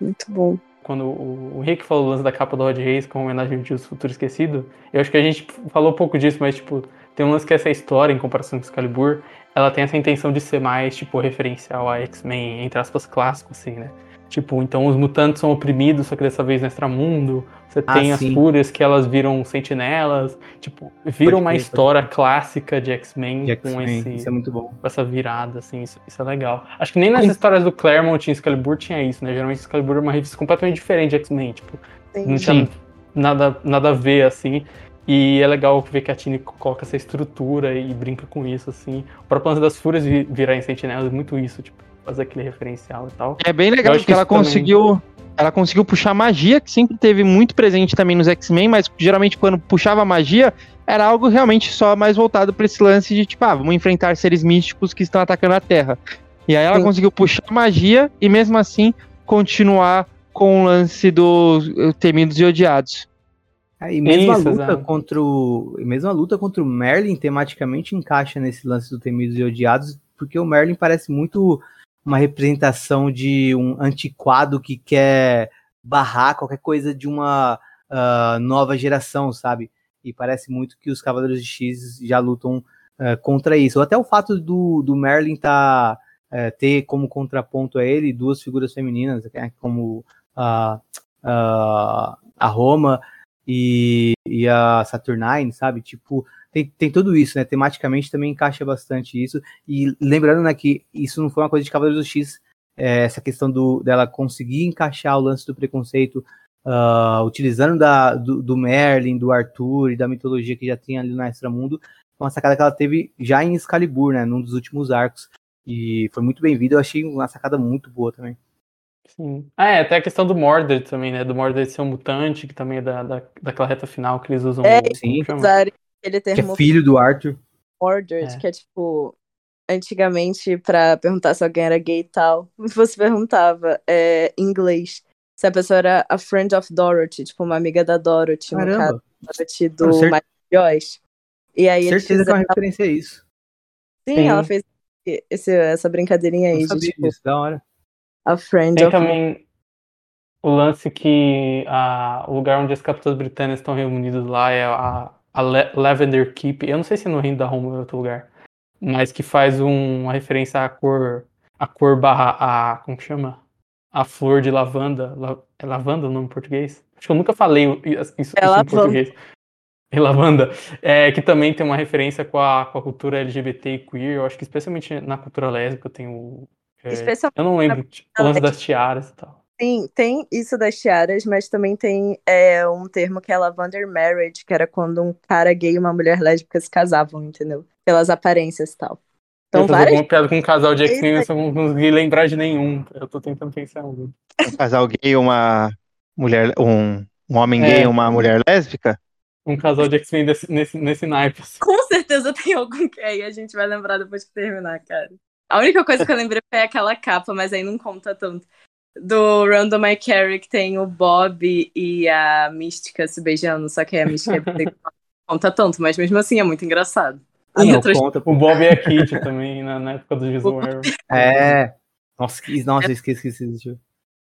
Muito bom. Quando o, Rick falou o lance da capa do Rod Reis com homenagem ao Futuro Esquecido, eu acho que a gente falou pouco disso, mas tipo, tem um lance que essa história, em comparação com Excalibur, ela tem essa intenção de ser mais, tipo, referencial a X-Men, entre aspas, clássico, assim, né? Tipo, então os mutantes são oprimidos, só que dessa vez no extramundo. Você Ah, tem as fúrias que elas viram sentinelas. Tipo, viram uma história clássica de X-Men com esse Isso é muito bom. com essa virada, assim, isso, isso é legal. Acho que nem nas Sim. histórias do Claremont e Excalibur tinha isso, né? Geralmente Excalibur é uma revista completamente diferente de X-Men, tipo, não Sim. tinha nada, nada a ver, assim. E é legal ver que a Tini coloca essa estrutura e brinca com isso, assim. O próprio lance das fúrias vi- virar em sentinelas é muito isso, tipo, fazer aquele referencial e tal. É bem legal porque que ela também- conseguiu. Ela conseguiu puxar magia, que sempre teve muito presente também nos X-Men, mas geralmente quando puxava magia, era algo realmente só mais voltado pra esse lance de tipo, ah, vamos enfrentar seres místicos que estão atacando a Terra. E aí ela Sim. conseguiu puxar magia e mesmo assim continuar com o lance dos eh, temidos e odiados. É, e mesmo a Isso, luta exato. contra o. e Mesmo a luta contra o Merlin tematicamente encaixa nesse lance do Temidos e Odiados, porque o Merlin parece muito uma representação de um antiquado que quer barrar qualquer coisa de uma ah, nova geração, sabe? E parece muito que os Cavaleiros de X já lutam ah, contra isso. Ou até o fato do, do Merlin tá, eh, ter como contraponto a ele duas figuras femininas, né, como a, a Roma e, e a Saturnine, sabe? Tipo, tem, tem tudo isso, né? Tematicamente também encaixa bastante isso. E lembrando, né, que isso não foi uma coisa de Cavaleiros do X, é, essa questão do, dela conseguir encaixar o lance do preconceito, ah, utilizando da, do, do Merlin, do Arthur e da mitologia que já tinha ali no Extramundo, foi uma sacada que ela teve já em Excalibur, né? Num dos últimos arcos. E foi muito bem-vindo, eu achei uma sacada muito boa também. Sim. Ah, é, até a questão do Mordred também, né? Do Mordred ser um mutante, que também é da, da, daquela reta final que eles usam. É, sim. Usarem aquele Que termo é filho do Arthur. Mordred, É. que é tipo. Antigamente, pra perguntar se alguém era gay e tal, você perguntava é, em inglês. se a pessoa era a friend of Dorothy, tipo, uma amiga da Dorothy, no Caramba. caso, Dorothy do cer- Mike Joyce. E aí Certeza que é uma referência a isso. sim, Sim. ela fez esse, essa brincadeirinha aí de, sabia tipo, disso, da hora. a friend Tem of também o lance que a, o lugar onde as capitãs britânicas estão reunidas lá é a, a Le- Lavender Keep. Eu não sei se é no Reino da Roma ou em outro lugar. Mas que faz um- uma referência à cor. A cor barra. A, como que chama? A flor de lavanda. La- é lavanda o nome em português? Acho que eu nunca falei isso, isso É em lavanda. português. É lavanda. É, que também tem uma referência com a, com a cultura LGBT e queer. Eu acho que especialmente na cultura lésbica tem o. é, eu não lembro o lance das tiaras e tal. Sim, tem isso das tiaras, mas também tem é, um termo que é lavender marriage, que era quando um cara gay e uma mulher lésbica se casavam, entendeu? Pelas aparências e tal. Então, eu fazer várias. alguma piada com um casal de. X-Men, eu não consegui lembrar de nenhum. Eu tô tentando pensar em algum. Um casal gay, uma mulher, um, um homem É. gay e uma mulher lésbica? Um casal de X-Men nesse, nesse naipe. assim. Com certeza tem algum que aí a gente vai lembrar depois que terminar, cara. A única coisa que eu lembrei foi aquela capa, mas aí não conta tanto. Do Random My Carrie, que tem o Bob e a Mística se beijando, só que aí a Mística é não conta tanto, mas mesmo assim é muito engraçado. Ah, não, outras- conta. O Bob e a Kitty também, na, na época do Jesus Arrow. É. Nossa, que, nossa eu esqueci que existiu.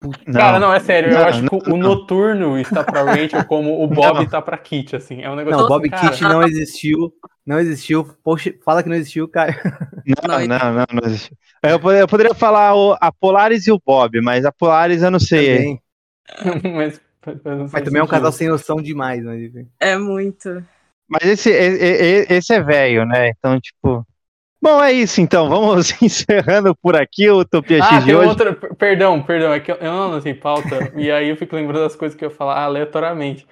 Não. Cara, não, é sério. eu Não, acho que o Noturno está pra Rachel como o Bob Não. está pra Kitty, assim. É um negócio Não, assim, Bob cara, Kitty não existiu. Não existiu. Poxa, fala que não existiu, cara. Não, Não, não, não, não existe. Eu, pod- eu poderia falar o- a Polaris e o Bob, mas a Polaris eu não sei. Mas, mas não Mas também é um casal sem noção demais, enfim. É muito. Mas esse, esse é velho, né? Então, tipo. Bom, é isso então. Vamos encerrando por aqui o Utopia Ah, X de hoje. outra. per- Perdão, perdão, é que eu, não anotei pauta, e aí eu fico lembrando das coisas que eu ia falar aleatoriamente.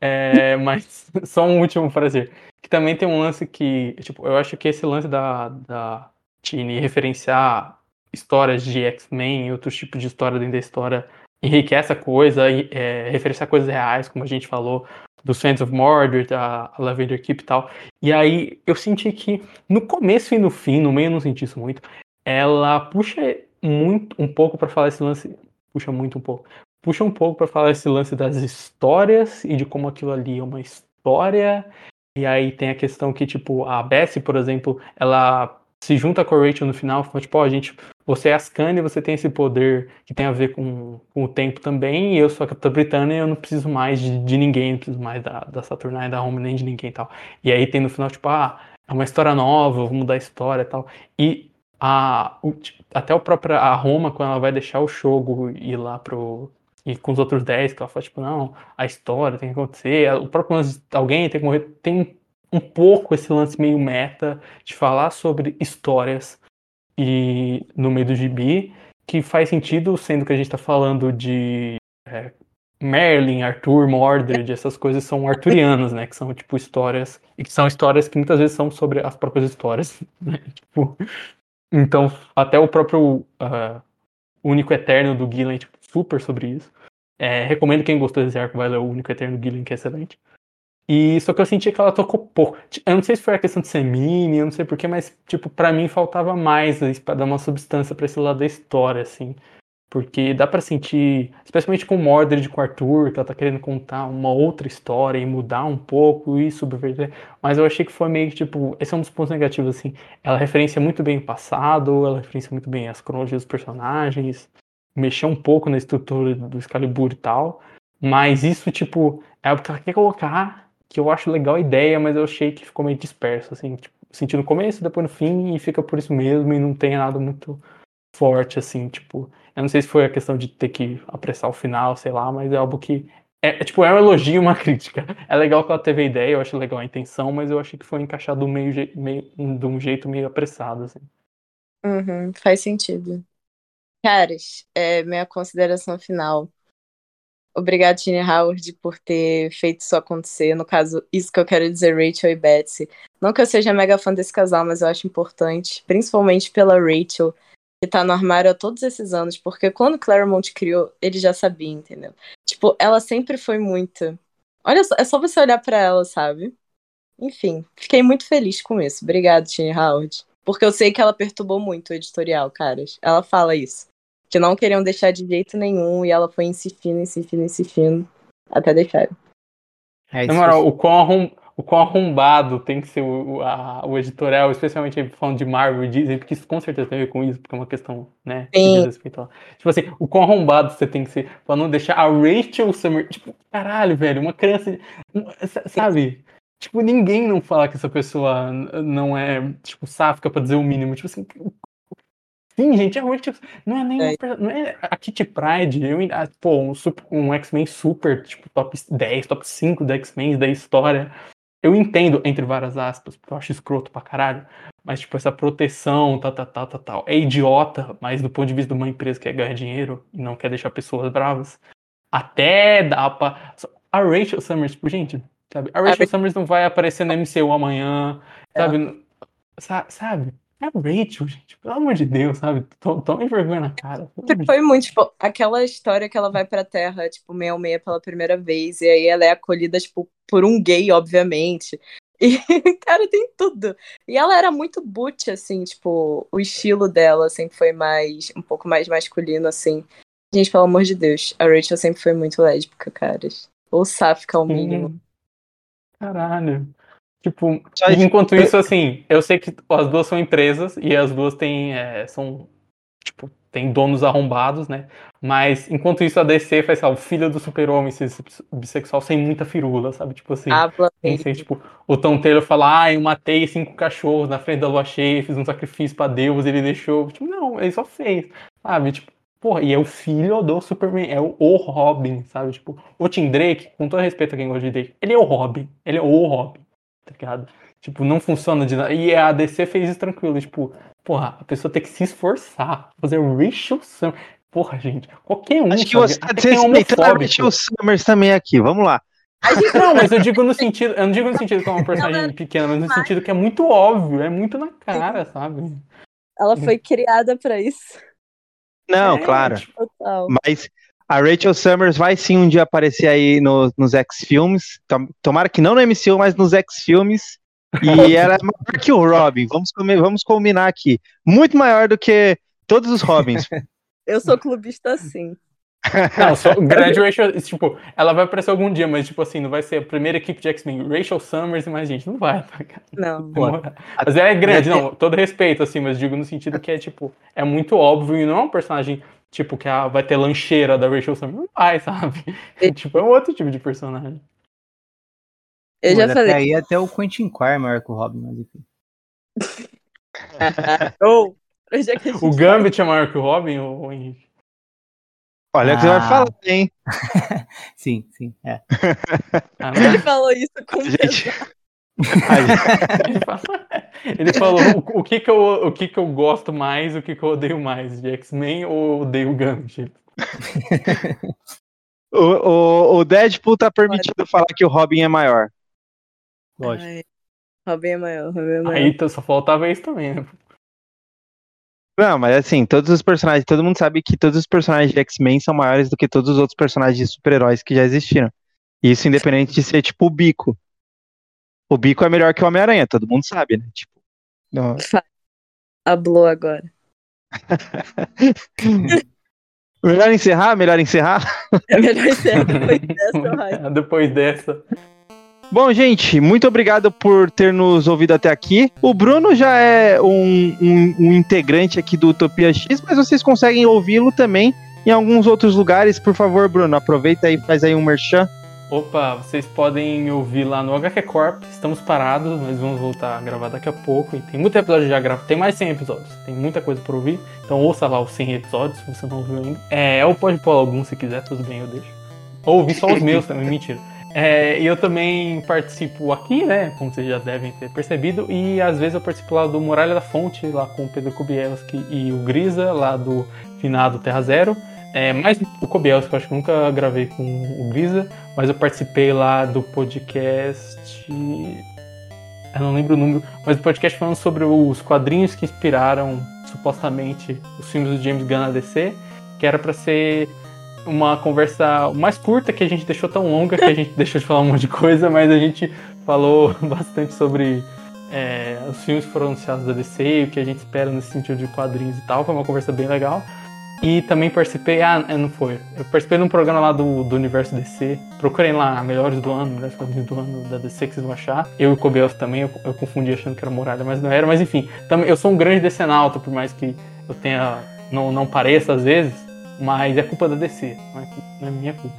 É, mas só um último prazer. Que também tem um lance que, tipo, eu acho que esse lance da, da Tini referenciar histórias de X-Men e outros tipos de história dentro da história enriquece a coisa, é, referenciar coisas reais, como a gente falou, dos Fans of Mordor, da Lavender Keep e tal. E aí eu senti que no começo e no fim, no meio eu não senti isso muito, ela puxa muito um pouco pra falar esse lance, puxa muito um pouco, puxa um pouco pra falar esse lance das histórias e de como aquilo ali é uma história. E aí tem a questão que tipo a Bessie, por exemplo, ela se junta com a Rachel no final, fala, tipo, ó, gente, você é Ascani, você tem esse poder que tem a ver com, com o tempo também, e eu sou a Capitã Britânia e eu não preciso mais de, de ninguém, não preciso mais da, da Saturnalia, da Home, nem de ninguém e tal. E aí tem no final, tipo, ah, é uma história nova, vamos mudar a história e tal. E a, o- tipo, até o próprio a Roma, quando ela vai deixar o Shogo ir lá pro. E com os outros 10, que ela fala, tipo, não, a história tem que acontecer, o próprio alguém tem que morrer. Tem um pouco esse lance meio meta de falar sobre histórias e no meio do gibi, que faz sentido, sendo que a gente tá falando de é, Merlin, Arthur, Mordred, essas coisas são arturianas, né? Que são, tipo, histórias. E que são histórias que muitas vezes são sobre as próprias histórias. Né? Tipo, então, até o próprio ah, Único Eterno do Gillen, tipo, super sobre isso. É, recomendo quem gostou desse arco vai ler o Único Eterno do Gillen, que é excelente. E só que eu senti que ela tocou pouco. Eu não sei se foi a questão de ser mini, eu não sei porquê, mas, tipo, pra mim faltava mais aí, pra dar uma substância pra esse lado da história, assim. Porque dá pra sentir, especialmente com o Mordred, com o Arthur, que ela tá querendo contar uma outra história e mudar um pouco e subverter. Mas eu achei que foi meio que, tipo, esse é um dos pontos negativos, assim. Ela referencia muito bem o passado, ela referencia muito bem as cronologias dos personagens, mexeu um pouco na estrutura do Excalibur e tal. Mas isso, tipo, é algo que ela quer colocar, que eu acho legal a ideia, mas eu achei que ficou meio disperso, assim, tipo, senti no começo, depois no fim, e fica por isso mesmo, e não tem nada muito forte, assim, tipo. Eu não sei se foi a questão de ter que apressar o final, sei lá, mas é algo que. É, é, tipo, é um elogio e uma crítica. É legal que ela teve a ideia, eu acho legal a intenção, mas eu achei que foi encaixado meio, meio, de um jeito meio apressado, assim. Uhum, faz sentido. Caras, é, minha consideração final. Obrigado, Tini Howard, por ter feito isso acontecer. No caso, isso que eu quero dizer, Rachel e Betsy. Não que eu seja mega fã desse casal, mas eu acho importante, principalmente pela Rachel, que tá no armário há todos esses anos, porque quando Claremont criou, ele já sabia, entendeu? Tipo, ela sempre foi muito. Olha só, é só você olhar pra ela, sabe? Enfim, fiquei muito feliz com isso. Obrigado, Tini Howard. Porque eu sei que ela perturbou muito o editorial, caras. Ela fala isso. Que não queriam deixar de jeito nenhum, e ela foi insistindo, insistindo, insistindo, até deixar. É, Na moral, o quão, arrum, o quão arrombado tem que ser o, a, o editorial, especialmente falando de Marvel e Disney, porque isso com certeza tem a ver com isso, porque é uma questão, né? Sim. Tipo assim, o quão arrombado você tem que ser pra não deixar a Rachel Summer. Tipo, caralho, velho, uma criança. Sabe? Tipo, ninguém não fala que essa pessoa não é, tipo, sáfica pra dizer o mínimo. Tipo assim, Sim, gente, é muito. Não é nem. É. Não é a Kitty Pride. Eu, ah, pô, um, um X-Men super, tipo, top 10, top 5 da X-Men da história. Eu entendo, entre várias aspas, porque eu acho escroto pra caralho. Mas, tipo, essa proteção, tal, tal, tal, tal, tal. É idiota, mas do ponto de vista de uma empresa que quer ganhar dinheiro e não quer deixar pessoas bravas. Até dá pra. A Rachel Summers, tipo, gente, sabe? A Rachel a... Summers não vai aparecer no MCU amanhã, sabe? É. Sabe? É a Rachel, gente, pelo amor de Deus, sabe? Tome vergonha na cara. Foi muito, tipo, aquela história que ela vai pra Terra, tipo, meia meia pela primeira vez, e aí ela é acolhida, tipo, por um gay, obviamente. E, cara, tem tudo. E ela era muito butch, assim, tipo, o estilo dela sempre foi mais, um pouco mais masculino, assim. Gente, pelo amor de Deus, a Rachel sempre foi muito lésbica, caras. Ou sáfica ao mínimo. Caralho. Tipo, enquanto isso, assim, eu sei que as duas são empresas e as duas têm, é, são, tipo, tem donos arrombados, né? Mas, enquanto isso, a DC faz, sabe, o filho do super-homem bissexual sem muita firula, sabe? Tipo assim, sei, tipo, o Tom Taylor fala, ah, eu matei cinco cachorros na frente da lua cheia, fiz um sacrifício pra Deus, ele deixou. Tipo, não, ele só fez, sabe? Tipo, porra, e é o filho do Superman, é o, o Robin, sabe? Tipo, o Tim Drake, com todo respeito a quem gosta de Drake, ele é o Robin, ele é o Robin tá ligado? Tipo, não funciona de nada. E a DC fez isso tranquilo, tipo, porra, a pessoa tem que se esforçar, fazer o Rachel Summers. Porra, gente, qualquer um. Acho que você tá desrespeitando a Rachel Summers também aqui, vamos lá. Não, mas eu digo no sentido, eu não digo no sentido que é uma personagem pequena, mas no sentido que é muito óbvio, é muito na cara, sabe? Ela foi criada para isso. Não, é, claro. Total. Mas a Rachel Summers vai sim um dia aparecer aí no, nos X-Filmes. Tomara que não no MCU, mas nos X-Filmes. E ela é maior que o Robin. Vamos, vamos combinar aqui. Muito maior do que todos os Robins. Eu sou clubista sim. Não, só grande Rachel, tipo, ela vai aparecer algum dia, mas tipo assim, não vai ser a primeira equipe de X-Men, Rachel Summers e mais gente, não vai, tá, Não. Mas ela é grande, não, todo respeito, assim, mas digo no sentido que é, tipo, é muito óbvio e não é um personagem Tipo, que a, vai ter lancheira da Rachel Summers. Não vai, sabe? tipo, é um outro tipo de personagem. Eu já falei. Aí até o Quentin Quire é maior que o Robin, mas enfim. oh, o Gambit é maior que o Robin, ou Henrique? Olha o ah. que você vai ah. falar, hein? sim, sim, é. Ah, Ele falou isso com gente... Ele falou o, o, que que eu, o que que eu gosto mais, o que que eu odeio mais, de X-Men ou odeio o Gambit? o, o, o, Deadpool tá permitido falar que o Robin é maior. Lógico. Ai, Robin é maior, Robin é maior. Aí só faltava isso também, né? Não, mas assim, todos os personagens, todo mundo sabe que todos os personagens de X-Men são maiores do que todos os outros personagens de super-heróis que já existiram. Isso independente de ser tipo o bico. O bico é melhor que o Homem-Aranha, todo mundo sabe, né? Tipo, não... Hablou agora. melhor encerrar? Melhor encerrar? É melhor encerrar depois dessa, Depois dessa. Bom, gente, muito obrigado por ter nos ouvido até aqui. O Bruno já é um, um, um integrante aqui do Utopia X, mas vocês conseguem ouvi-lo também em alguns outros lugares. Por favor, Bruno, aproveita e faz aí um merchan. Opa, vocês podem ouvir lá no HQ Corp. Estamos parados, mas vamos voltar a gravar daqui a pouco. E tem muito episódio já gravado. Tem mais 100 episódios. Tem muita coisa para ouvir. Então ouça lá os 100 episódios, se você não ouviu ainda. É, ou pode pôr algum se quiser, tudo bem, eu deixo. Ou ouvir só os meus também, mentira. É, e eu também participo aqui, né? Como vocês já devem ter percebido. E às vezes eu participo lá do Muralha da Fonte, lá com o Pedro Kubielski e o Grisa, lá do finado Terra Zero. É, mais o Kobielski, eu acho que nunca gravei com o Grisa, mas eu participei lá do podcast. Eu não lembro o número, mas o podcast falando sobre os quadrinhos que inspiraram supostamente os filmes do James Gunn na DC, que era para ser uma conversa mais curta que a gente deixou tão longa que a gente deixou de falar um monte de coisa, mas a gente falou bastante sobre é, os filmes que foram anunciados da DC o que a gente espera nesse sentido de quadrinhos e tal. Foi uma conversa bem legal. E também participei, ah, não foi. Eu participei de um programa lá do, do Universo DC. Procurem lá, melhores do ano, melhores quadrinhos do ano da DC que vocês vão achar. Eu e o Kobeus também, eu, eu, confundi achando que era Muralha, mas não era. Mas enfim, também, eu sou um grande decenalta, por mais que eu tenha. não, não pareça às vezes, mas é culpa da DC, não é, não é minha culpa.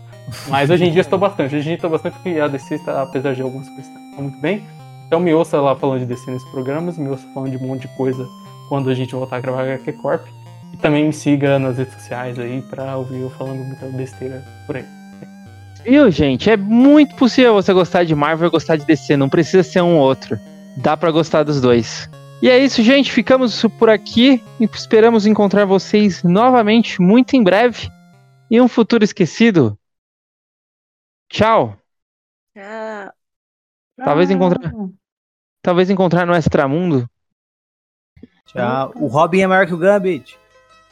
Mas hoje em dia estou bastante, hoje em dia estou bastante porque a DC está, apesar de algumas coisas, está muito bem. Então me ouça lá falando de DC nesses programas, me ouça falando de um monte de coisa quando a gente voltar a gravar HQ Corp. E também me siga nas redes sociais aí pra ouvir eu falando muita besteira por aí. Viu, gente? É muito possível você gostar de Marvel e gostar de DC, não precisa ser um outro. Dá para gostar dos dois. E é isso, gente. Ficamos por aqui e esperamos encontrar vocês novamente muito em breve em um futuro esquecido. Tchau. Tchau. Talvez encontrar, talvez encontrar no extramundo. Tchau. O Robin é maior que o Gambit.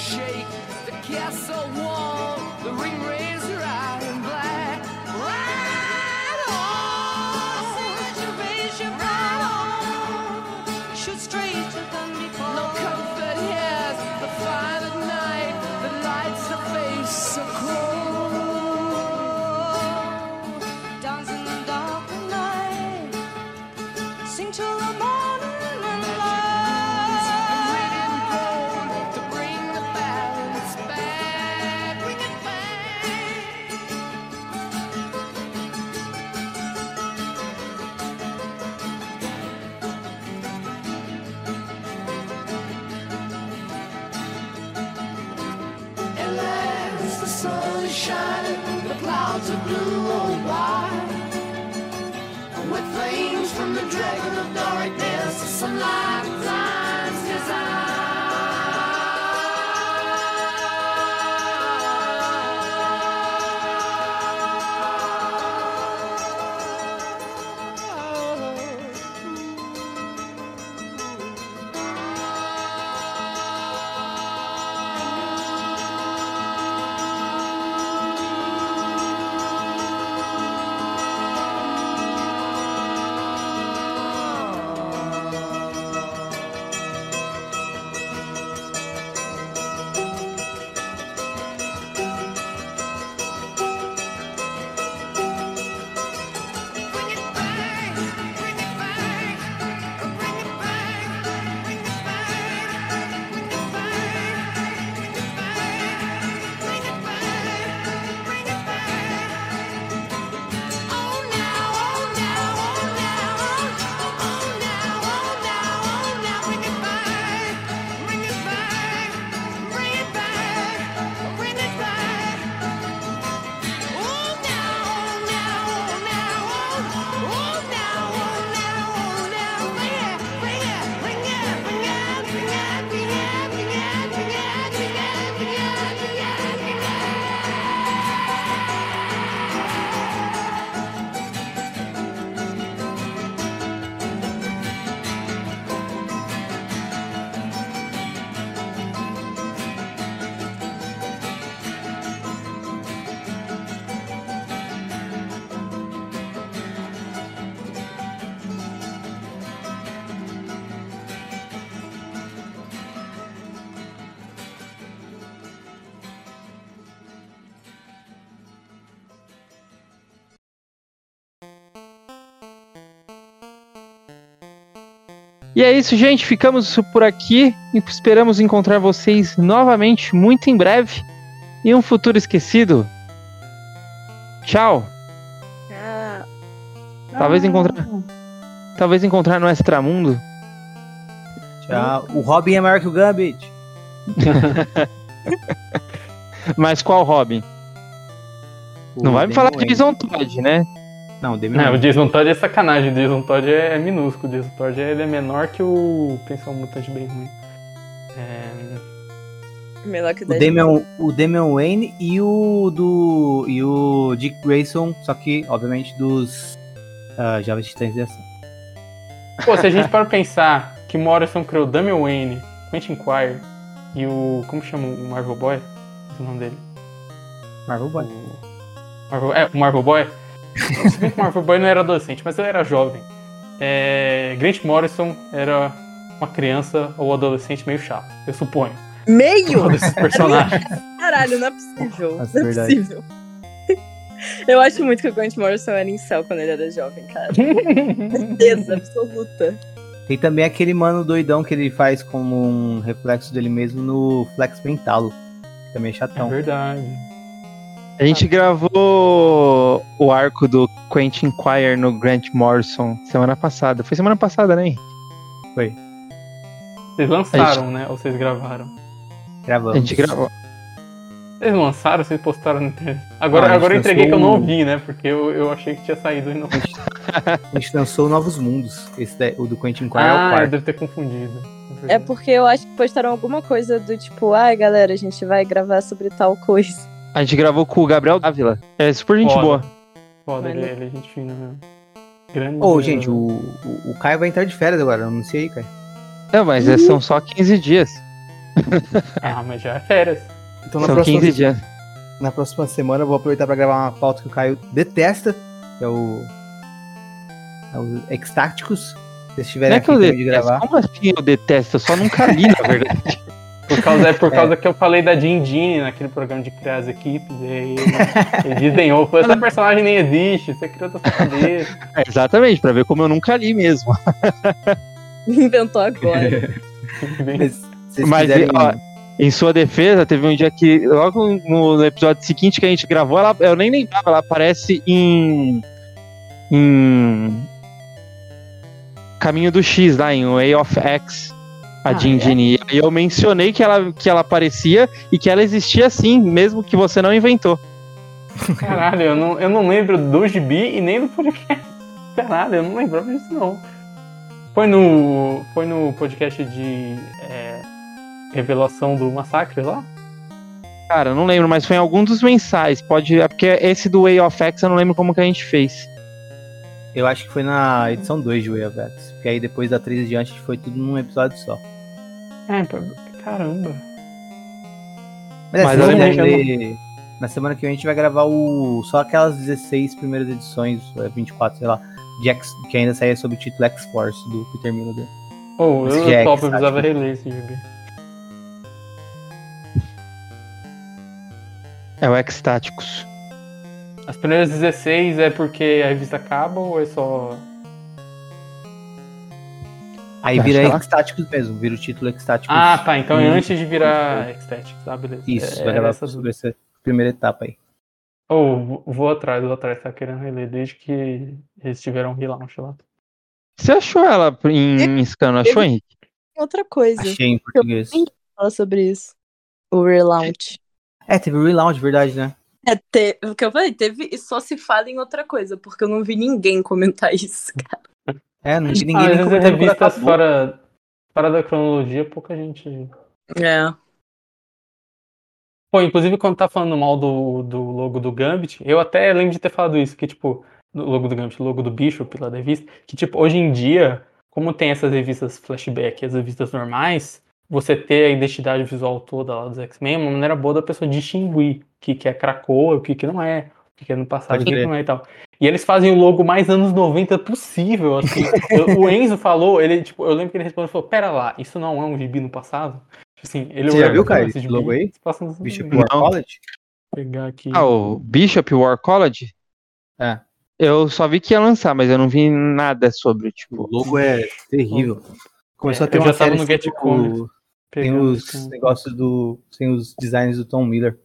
shake, the castle wall, the ring razor iron black. Ride on, reservation, ride on. Shoot straight to Thunderball. No comfort here, the fire at night, the lights her face so cold. E é isso, gente. Ficamos por aqui e esperamos encontrar vocês novamente muito em breve em um futuro esquecido. Tchau. Ah, Talvez encontrar, talvez encontrar no extramundo. Tchau. O Robin é maior que o Gambit. Mas qual Robin? Não vai me falar Damian de Jason Todd, né? Não, o Damian Não, o. Jason Todd é sacanagem. O Jason Todd é, é minúsculo. O Jason Todd ele é menor que o Pensão Mutante Bem Ruim. É... melhor que o O. Damian, o Damian Wayne e o do e o Dick Grayson, só que obviamente dos uh, Jovens Titãs de Ação. Pô, se a gente para pensar que Morrison criou Damian Wayne, Quentin Quire e o. Como chama o Marvel Boy? Esse é o nome dele. Marvel Boy. O Marvel, é, o Marvel Boy. Bem que o Marvel Boy não era adolescente, mas ele era jovem. É, Grant Morrison era uma criança ou adolescente meio chato, eu suponho. Meio? Todos esses personagens. Caralho, não é possível. Nossa, não é verdade. possível. Eu acho muito que o Grant Morrison era incel quando ele era jovem, cara. Certeza absoluta. Tem também aquele mano doidão que ele faz como um reflexo dele mesmo no Flex Pentalo. que Também é É chatão. verdade. A gente gravou o arco do Quentin Quire no Grant Morrison semana passada. Foi semana passada, né? Foi. Vocês lançaram, né? Ou vocês gravaram? Gravamos. A gente gravou. Vocês lançaram, vocês postaram na internet. Agora, Ah, gente agora eu entreguei que eu não o- vi, né? Porque eu, eu achei que tinha saído e não. A gente lançou Novos Mundos. Esse daí- o do Quentin Quire é o Ah, quarto. devo ter confundido. É porque eu acho que postaram alguma coisa do tipo, ai galera, a gente vai gravar sobre tal coisa. A gente gravou com o Gabriel Dávila. É super gente Foda. boa. Foda, ele, Olha. ele é gente fina mesmo. Grande. Ô, gente, o, o, o Caio vai entrar de férias agora. Eu não sei aí, Caio. Não, mas é- são só 15 dias. Ah, mas já é férias. Então na São próxima, 15 dias. na próxima semana eu vou aproveitar pra gravar uma pauta que o Caio detesta, que é o. É o Extáticos. Se vocês Não tiverem é que eu de gravar. Como assim eu detesto? Eu só nunca li, na verdade. Causa, é por causa que eu falei da Jean Jean naquele programa de criar as equipes. E aí ele. Falou, essa personagem nem existe, você criou sua cabeça. É, exatamente, pra ver como eu nunca li mesmo. Inventou agora. Mas, Mas, quiserem. ó, Em sua defesa, teve um dia que, logo no, no episódio seguinte que a gente gravou, ela, eu nem lembrava, ela aparece em. em. Caminho do X, lá em Way of X, a Ah, Jean é? E aí eu mencionei que ela, que ela aparecia e que ela existia sim, mesmo que você não inventou. Caralho, eu não, eu não lembro do gibi e nem do podcast. Caralho, eu não lembrava disso não. Foi no, foi no podcast de é, revelação do massacre lá? Cara, eu não lembro, mas foi em algum dos mensais. Pode. É porque esse do Way of X eu não lembro como que a gente fez. Eu acho que foi na edição 2 de Way of X. Porque aí depois da 3 adiante foi tudo num episódio só. É, pô, caramba. Mas, Mas assim, lembro ver- na semana que vem a gente vai gravar o só aquelas 16 primeiras edições, é, 24, sei lá, de X, que ainda saía sob o título X-Force do Peter Miller. Oh, Esse eu, já é eu topo, eu que precisava reler esse gibi. É o X Táticos. As primeiras 16 é porque a revista acaba ou é só. Aí Acho vira X-Táticos mesmo, vira o título X-Táticos. Ah, tá. Então é antes de virar Ecstatic, tá? Beleza. Isso, é, vai essa sobre essa primeira etapa aí. Oh, vou- atrás, vou atrás, tá querendo reler desde que eles tiveram um relaunch lá. Você achou ela em scan, achou, Henrique? Outra coisa. Achei em português. Fala sobre isso. O relaunch. É, teve o relaunch, verdade, né? É, te- o que eu falei, teve e só se fala em outra coisa, porque eu não vi ninguém comentar isso, cara. É, não Ah, ninguém às nem quando revistas fora, fora da cronologia, pouca gente. É. Pô, inclusive quando tá falando mal do, do logo do Gambit, eu até lembro de ter falado isso, que tipo, do logo do Gambit, logo do Bishop lá da revista, que tipo, hoje em dia, como tem essas revistas flashback e as revistas normais, você ter a identidade visual toda lá dos X-Men é uma maneira boa da pessoa distinguir o que, que é Krakoa, o que, que não é, o que, que é no passado, o que, que não é e tal. E eles fazem o logo mais anos 90 possível, assim. O Enzo falou, ele, tipo, eu lembro que ele respondeu, falou, pera lá, isso não é um gibi no passado? Tipo Assim, ele Você já viu, "Não, Caio, esse logo aí? Bishop 90." War Não. College? Vou pegar aqui. Ah, o Bishop War College? É. Eu só vi que ia lançar, mas eu não vi nada sobre, O tipo. logo é terrível. Começou É, a ter eu uma já série no Get o- sem Pegando, os assim. negócios do. sem os designs do Tom Miller.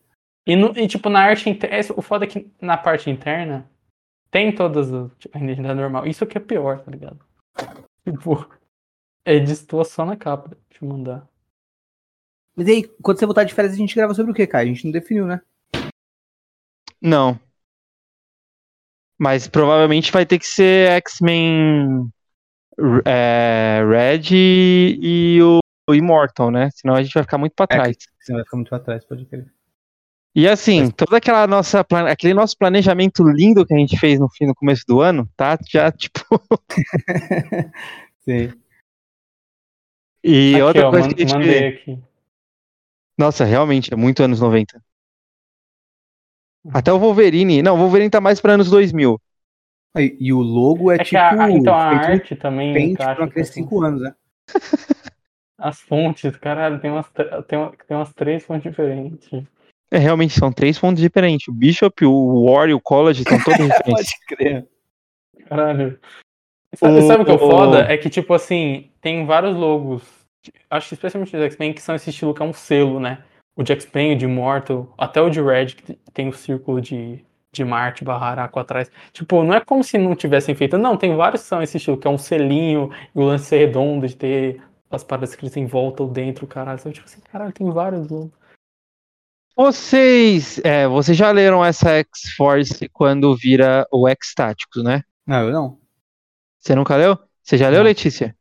E, no- e, tipo, na arte interna. O foda é que na parte interna tem todas as. Tipo, a identidade normal. Isso que é pior, tá ligado? Tipo, é destoa só na capa. Deixa eu mandar. Mas aí, quando você voltar de férias, a gente grava sobre o que, cara? A gente não definiu, né? Não. Mas provavelmente vai ter que ser X-Men é, Red e, e o Immortal, né? Senão a gente vai ficar muito pra É, trás. Senão vai ficar muito pra trás, pode crer. E assim, toda aquela nossa aquele nosso planejamento lindo que a gente fez no fim no começo do ano, tá? Já tipo. Sim. E Aqui, outra ó, coisa que a gente mandei aqui. Nossa, realmente, é muito anos 90. Até o Wolverine. Não, o Wolverine tá mais pra anos 2000. Aí, E o logo é, É, tipo. que a, então a arte também encaixa pra com 5 anos, né? as fontes, caralho, tem umas, tem, tem umas três fontes diferentes. É, realmente, são três fontes diferentes. O Bishop, o War e o College estão todos diferentes. Pode crer. Caralho. Sabe, O- sabe o que é o foda? É que, tipo assim, tem vários logos. Acho que especialmente os X-Men que são esse estilo que é um selo, né? O de X-Men, o de Immortal, até o de Red, que tem o círculo de, de Marte barra Araco atrás. Tipo, não é como se não tivessem feito. Não, tem vários que são esse estilo, que é um selinho, e o lance ser redondo, de ter as paradas escritas em volta ou dentro, caralho. Então, tipo assim, caralho, tem vários logos. Vocês, é, vocês já leram essa X-Force quando vira o X-Táticos, né? Não, eu não. Você nunca leu? Você já leu, Não. Letícia?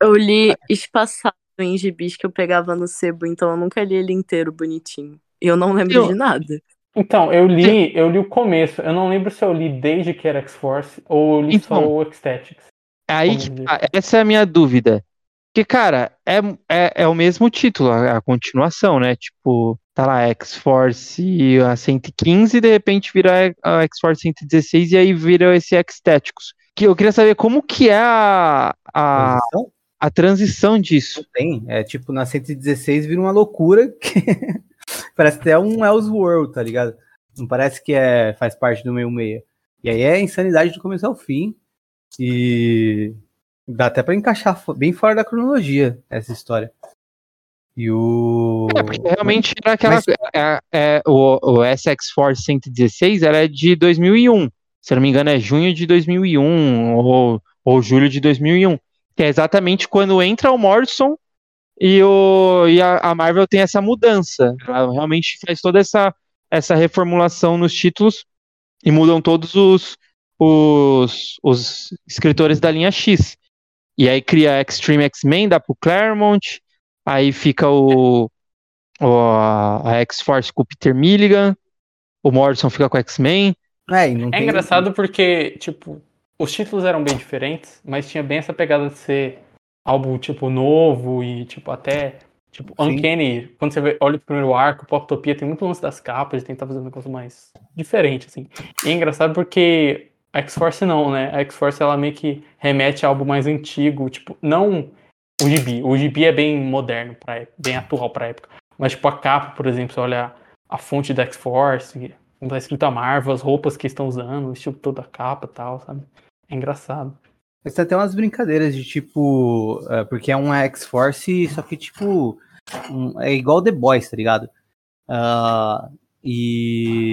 Eu li espaçado em gibis que eu pegava no sebo, então eu nunca li ele inteiro bonitinho. E eu não lembro Eu- de nada. Então, eu li, eu li o começo. Eu não lembro se eu li desde que era X-Force ou eu li só Então. o X-Tactics. Aí que tá, essa é a minha dúvida. Porque, cara, é, é, é o mesmo título, a, a continuação, né? Tipo, tá lá X-Force a 115, e de repente vira a X-Force 116 e aí vira esse X-Táticos. Que eu queria saber como que é a, a, Transição? a transição disso. Não tem. É tipo, na 116 vira uma loucura que parece até um Elseworld, tá ligado? Não parece que é, faz parte do meio meia. E aí é insanidade do começo ao fim. E dá até pra encaixar bem fora da cronologia essa história. E o. É, porque realmente era aquela. Mas- é- é- o, o SX Force 116 era é de 2001. Se não me engano, é junho de 2001 ou, ou julho de 2001. Que é exatamente quando entra o Morrison e, o, e a, a Marvel tem essa mudança. Ela realmente faz toda essa, essa reformulação nos títulos e mudam todos os, os, os escritores da linha X. E aí cria Extreme X-Men, dá pro Claremont. Aí fica o, o a X-Force com o Peter Milligan. O Morrison fica com o X-Men. É, e É tem- engraçado porque, tipo, os títulos eram bem diferentes, mas tinha bem essa pegada de ser álbum, tipo, novo e, tipo, até. Tipo, Sim. Uncanny, quando você vê, olha o primeiro arco, Poptopia tem muito lance das capas, de tentar fazer um negócio mais diferente, assim. E é engraçado porque a X-Force não, né? A X-Force ela meio que remete a algo mais antigo, tipo, não o gibi. O gibi é bem moderno, pra, época, bem atual pra época. Mas, tipo, a capa, por exemplo, você olha a fonte da X-Force, como tá escrito a Marvel, as roupas que estão usando, o estilo todo da capa e tal, sabe? É engraçado. Mas tem até umas brincadeiras de tipo. é, porque é um X-Force, só que tipo. um- é igual The Boys, tá ligado? Ah, e,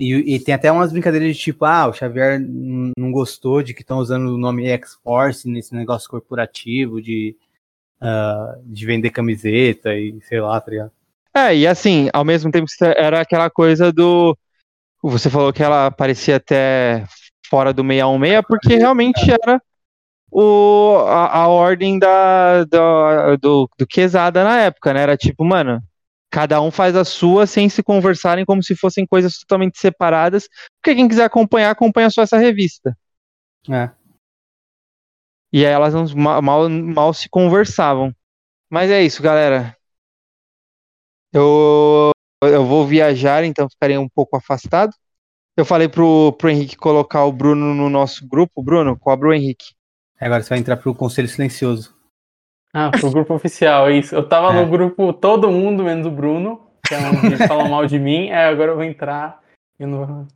e. e tem até umas brincadeiras de tipo, ah, o Xavier não gostou de que estão usando o nome X-Force nesse negócio corporativo de, ah, de vender camiseta e sei lá, tá ligado? É, e assim, ao mesmo tempo era aquela coisa do. Você falou que ela parecia até fora do 616, porque realmente era o, a, a ordem da, da- do, do Quesada na época, né? Era tipo, mano, cada um faz a sua sem se conversarem como se fossem coisas totalmente separadas. Porque quem quiser acompanhar, acompanha só essa revista. É. E aí elas não, mal, mal se conversavam. Mas é isso, galera. Eu, eu vou viajar, então ficarei um pouco afastado. Eu falei pro, pro Henrique colocar o Bruno no nosso grupo. Bruno, cobra o Henrique. Agora você vai entrar pro Conselho Silencioso. Ah, pro grupo oficial, é isso. Eu tava É. no grupo todo mundo, menos o Bruno, que é onde eles falam mal de mim, é, agora eu vou entrar e não...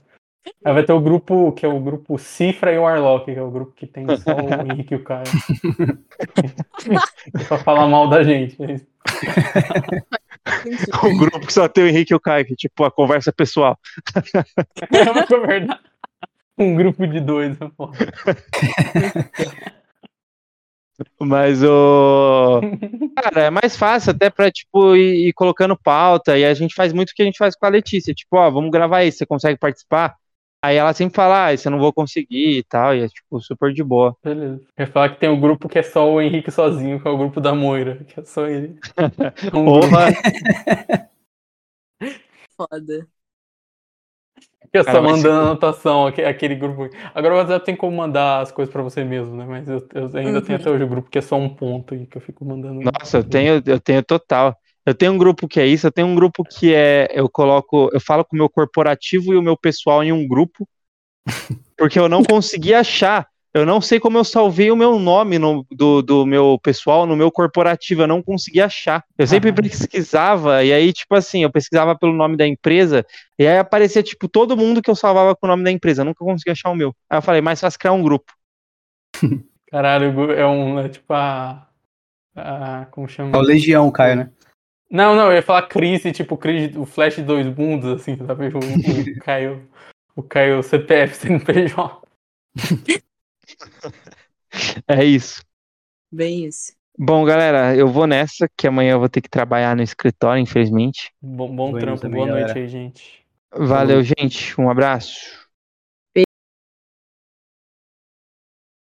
Aí vai ter o grupo, que é o grupo Cifra e o Warlock, que é o grupo que tem só o Henrique e o Caio. pra falar mal da gente. é isso. O grupo que só tem o Henrique e o Caio, que tipo, a conversa pessoal. É uma verdade. Um grupo de dois, né, pô. Mas o. Cara, é mais fácil até pra, tipo, ir, ir colocando pauta. E a gente faz muito o que a gente faz com a Letícia. Tipo, ó, vamos gravar isso, você consegue participar? Aí ela sempre fala, ah, isso eu não vou conseguir e tal. E é, tipo, super de boa. Beleza. Eu ia falar que tem um grupo que é só o Henrique sozinho, que é o grupo da Moira, que é só ele. Um Porra, Foda. Que é só vai ser- mandando anotação, aque- aquele grupo. Agora o WhatsApp tem como mandar as coisas pra você mesmo, né? Mas eu, eu ainda tenho até hoje o grupo que é só um ponto aí, que eu fico mandando. nossa, eu tenho, eu tenho total. Eu tenho um grupo que é isso, eu tenho um grupo que é. Eu coloco. Eu falo com o meu corporativo e o meu pessoal em um grupo. Porque eu não consegui achar. Eu não sei como eu salvei o meu nome no- do, do meu pessoal no meu corporativo. Eu não consegui achar. Eu sempre Caralho. pesquisava, e aí, tipo assim, eu pesquisava pelo nome da empresa, e aí aparecia, tipo, todo mundo que eu salvava com o nome da empresa. Eu nunca consegui achar o meu. Aí eu falei, mais fácil criar um grupo. Caralho, é um. É tipo a. a como chama? É o Legião, Caio, né? Não, não, eu ia falar crise, tipo crise, o flash de dois bundos, assim, sabe? O, o Caio. O Caio CPF, CNPJ. É isso. Bem isso. Bom, galera, eu vou nessa, que amanhã eu vou ter que trabalhar no escritório, infelizmente. Bom, bom trampo, boa noite galera. aí, gente. Valeu, gente. Um abraço.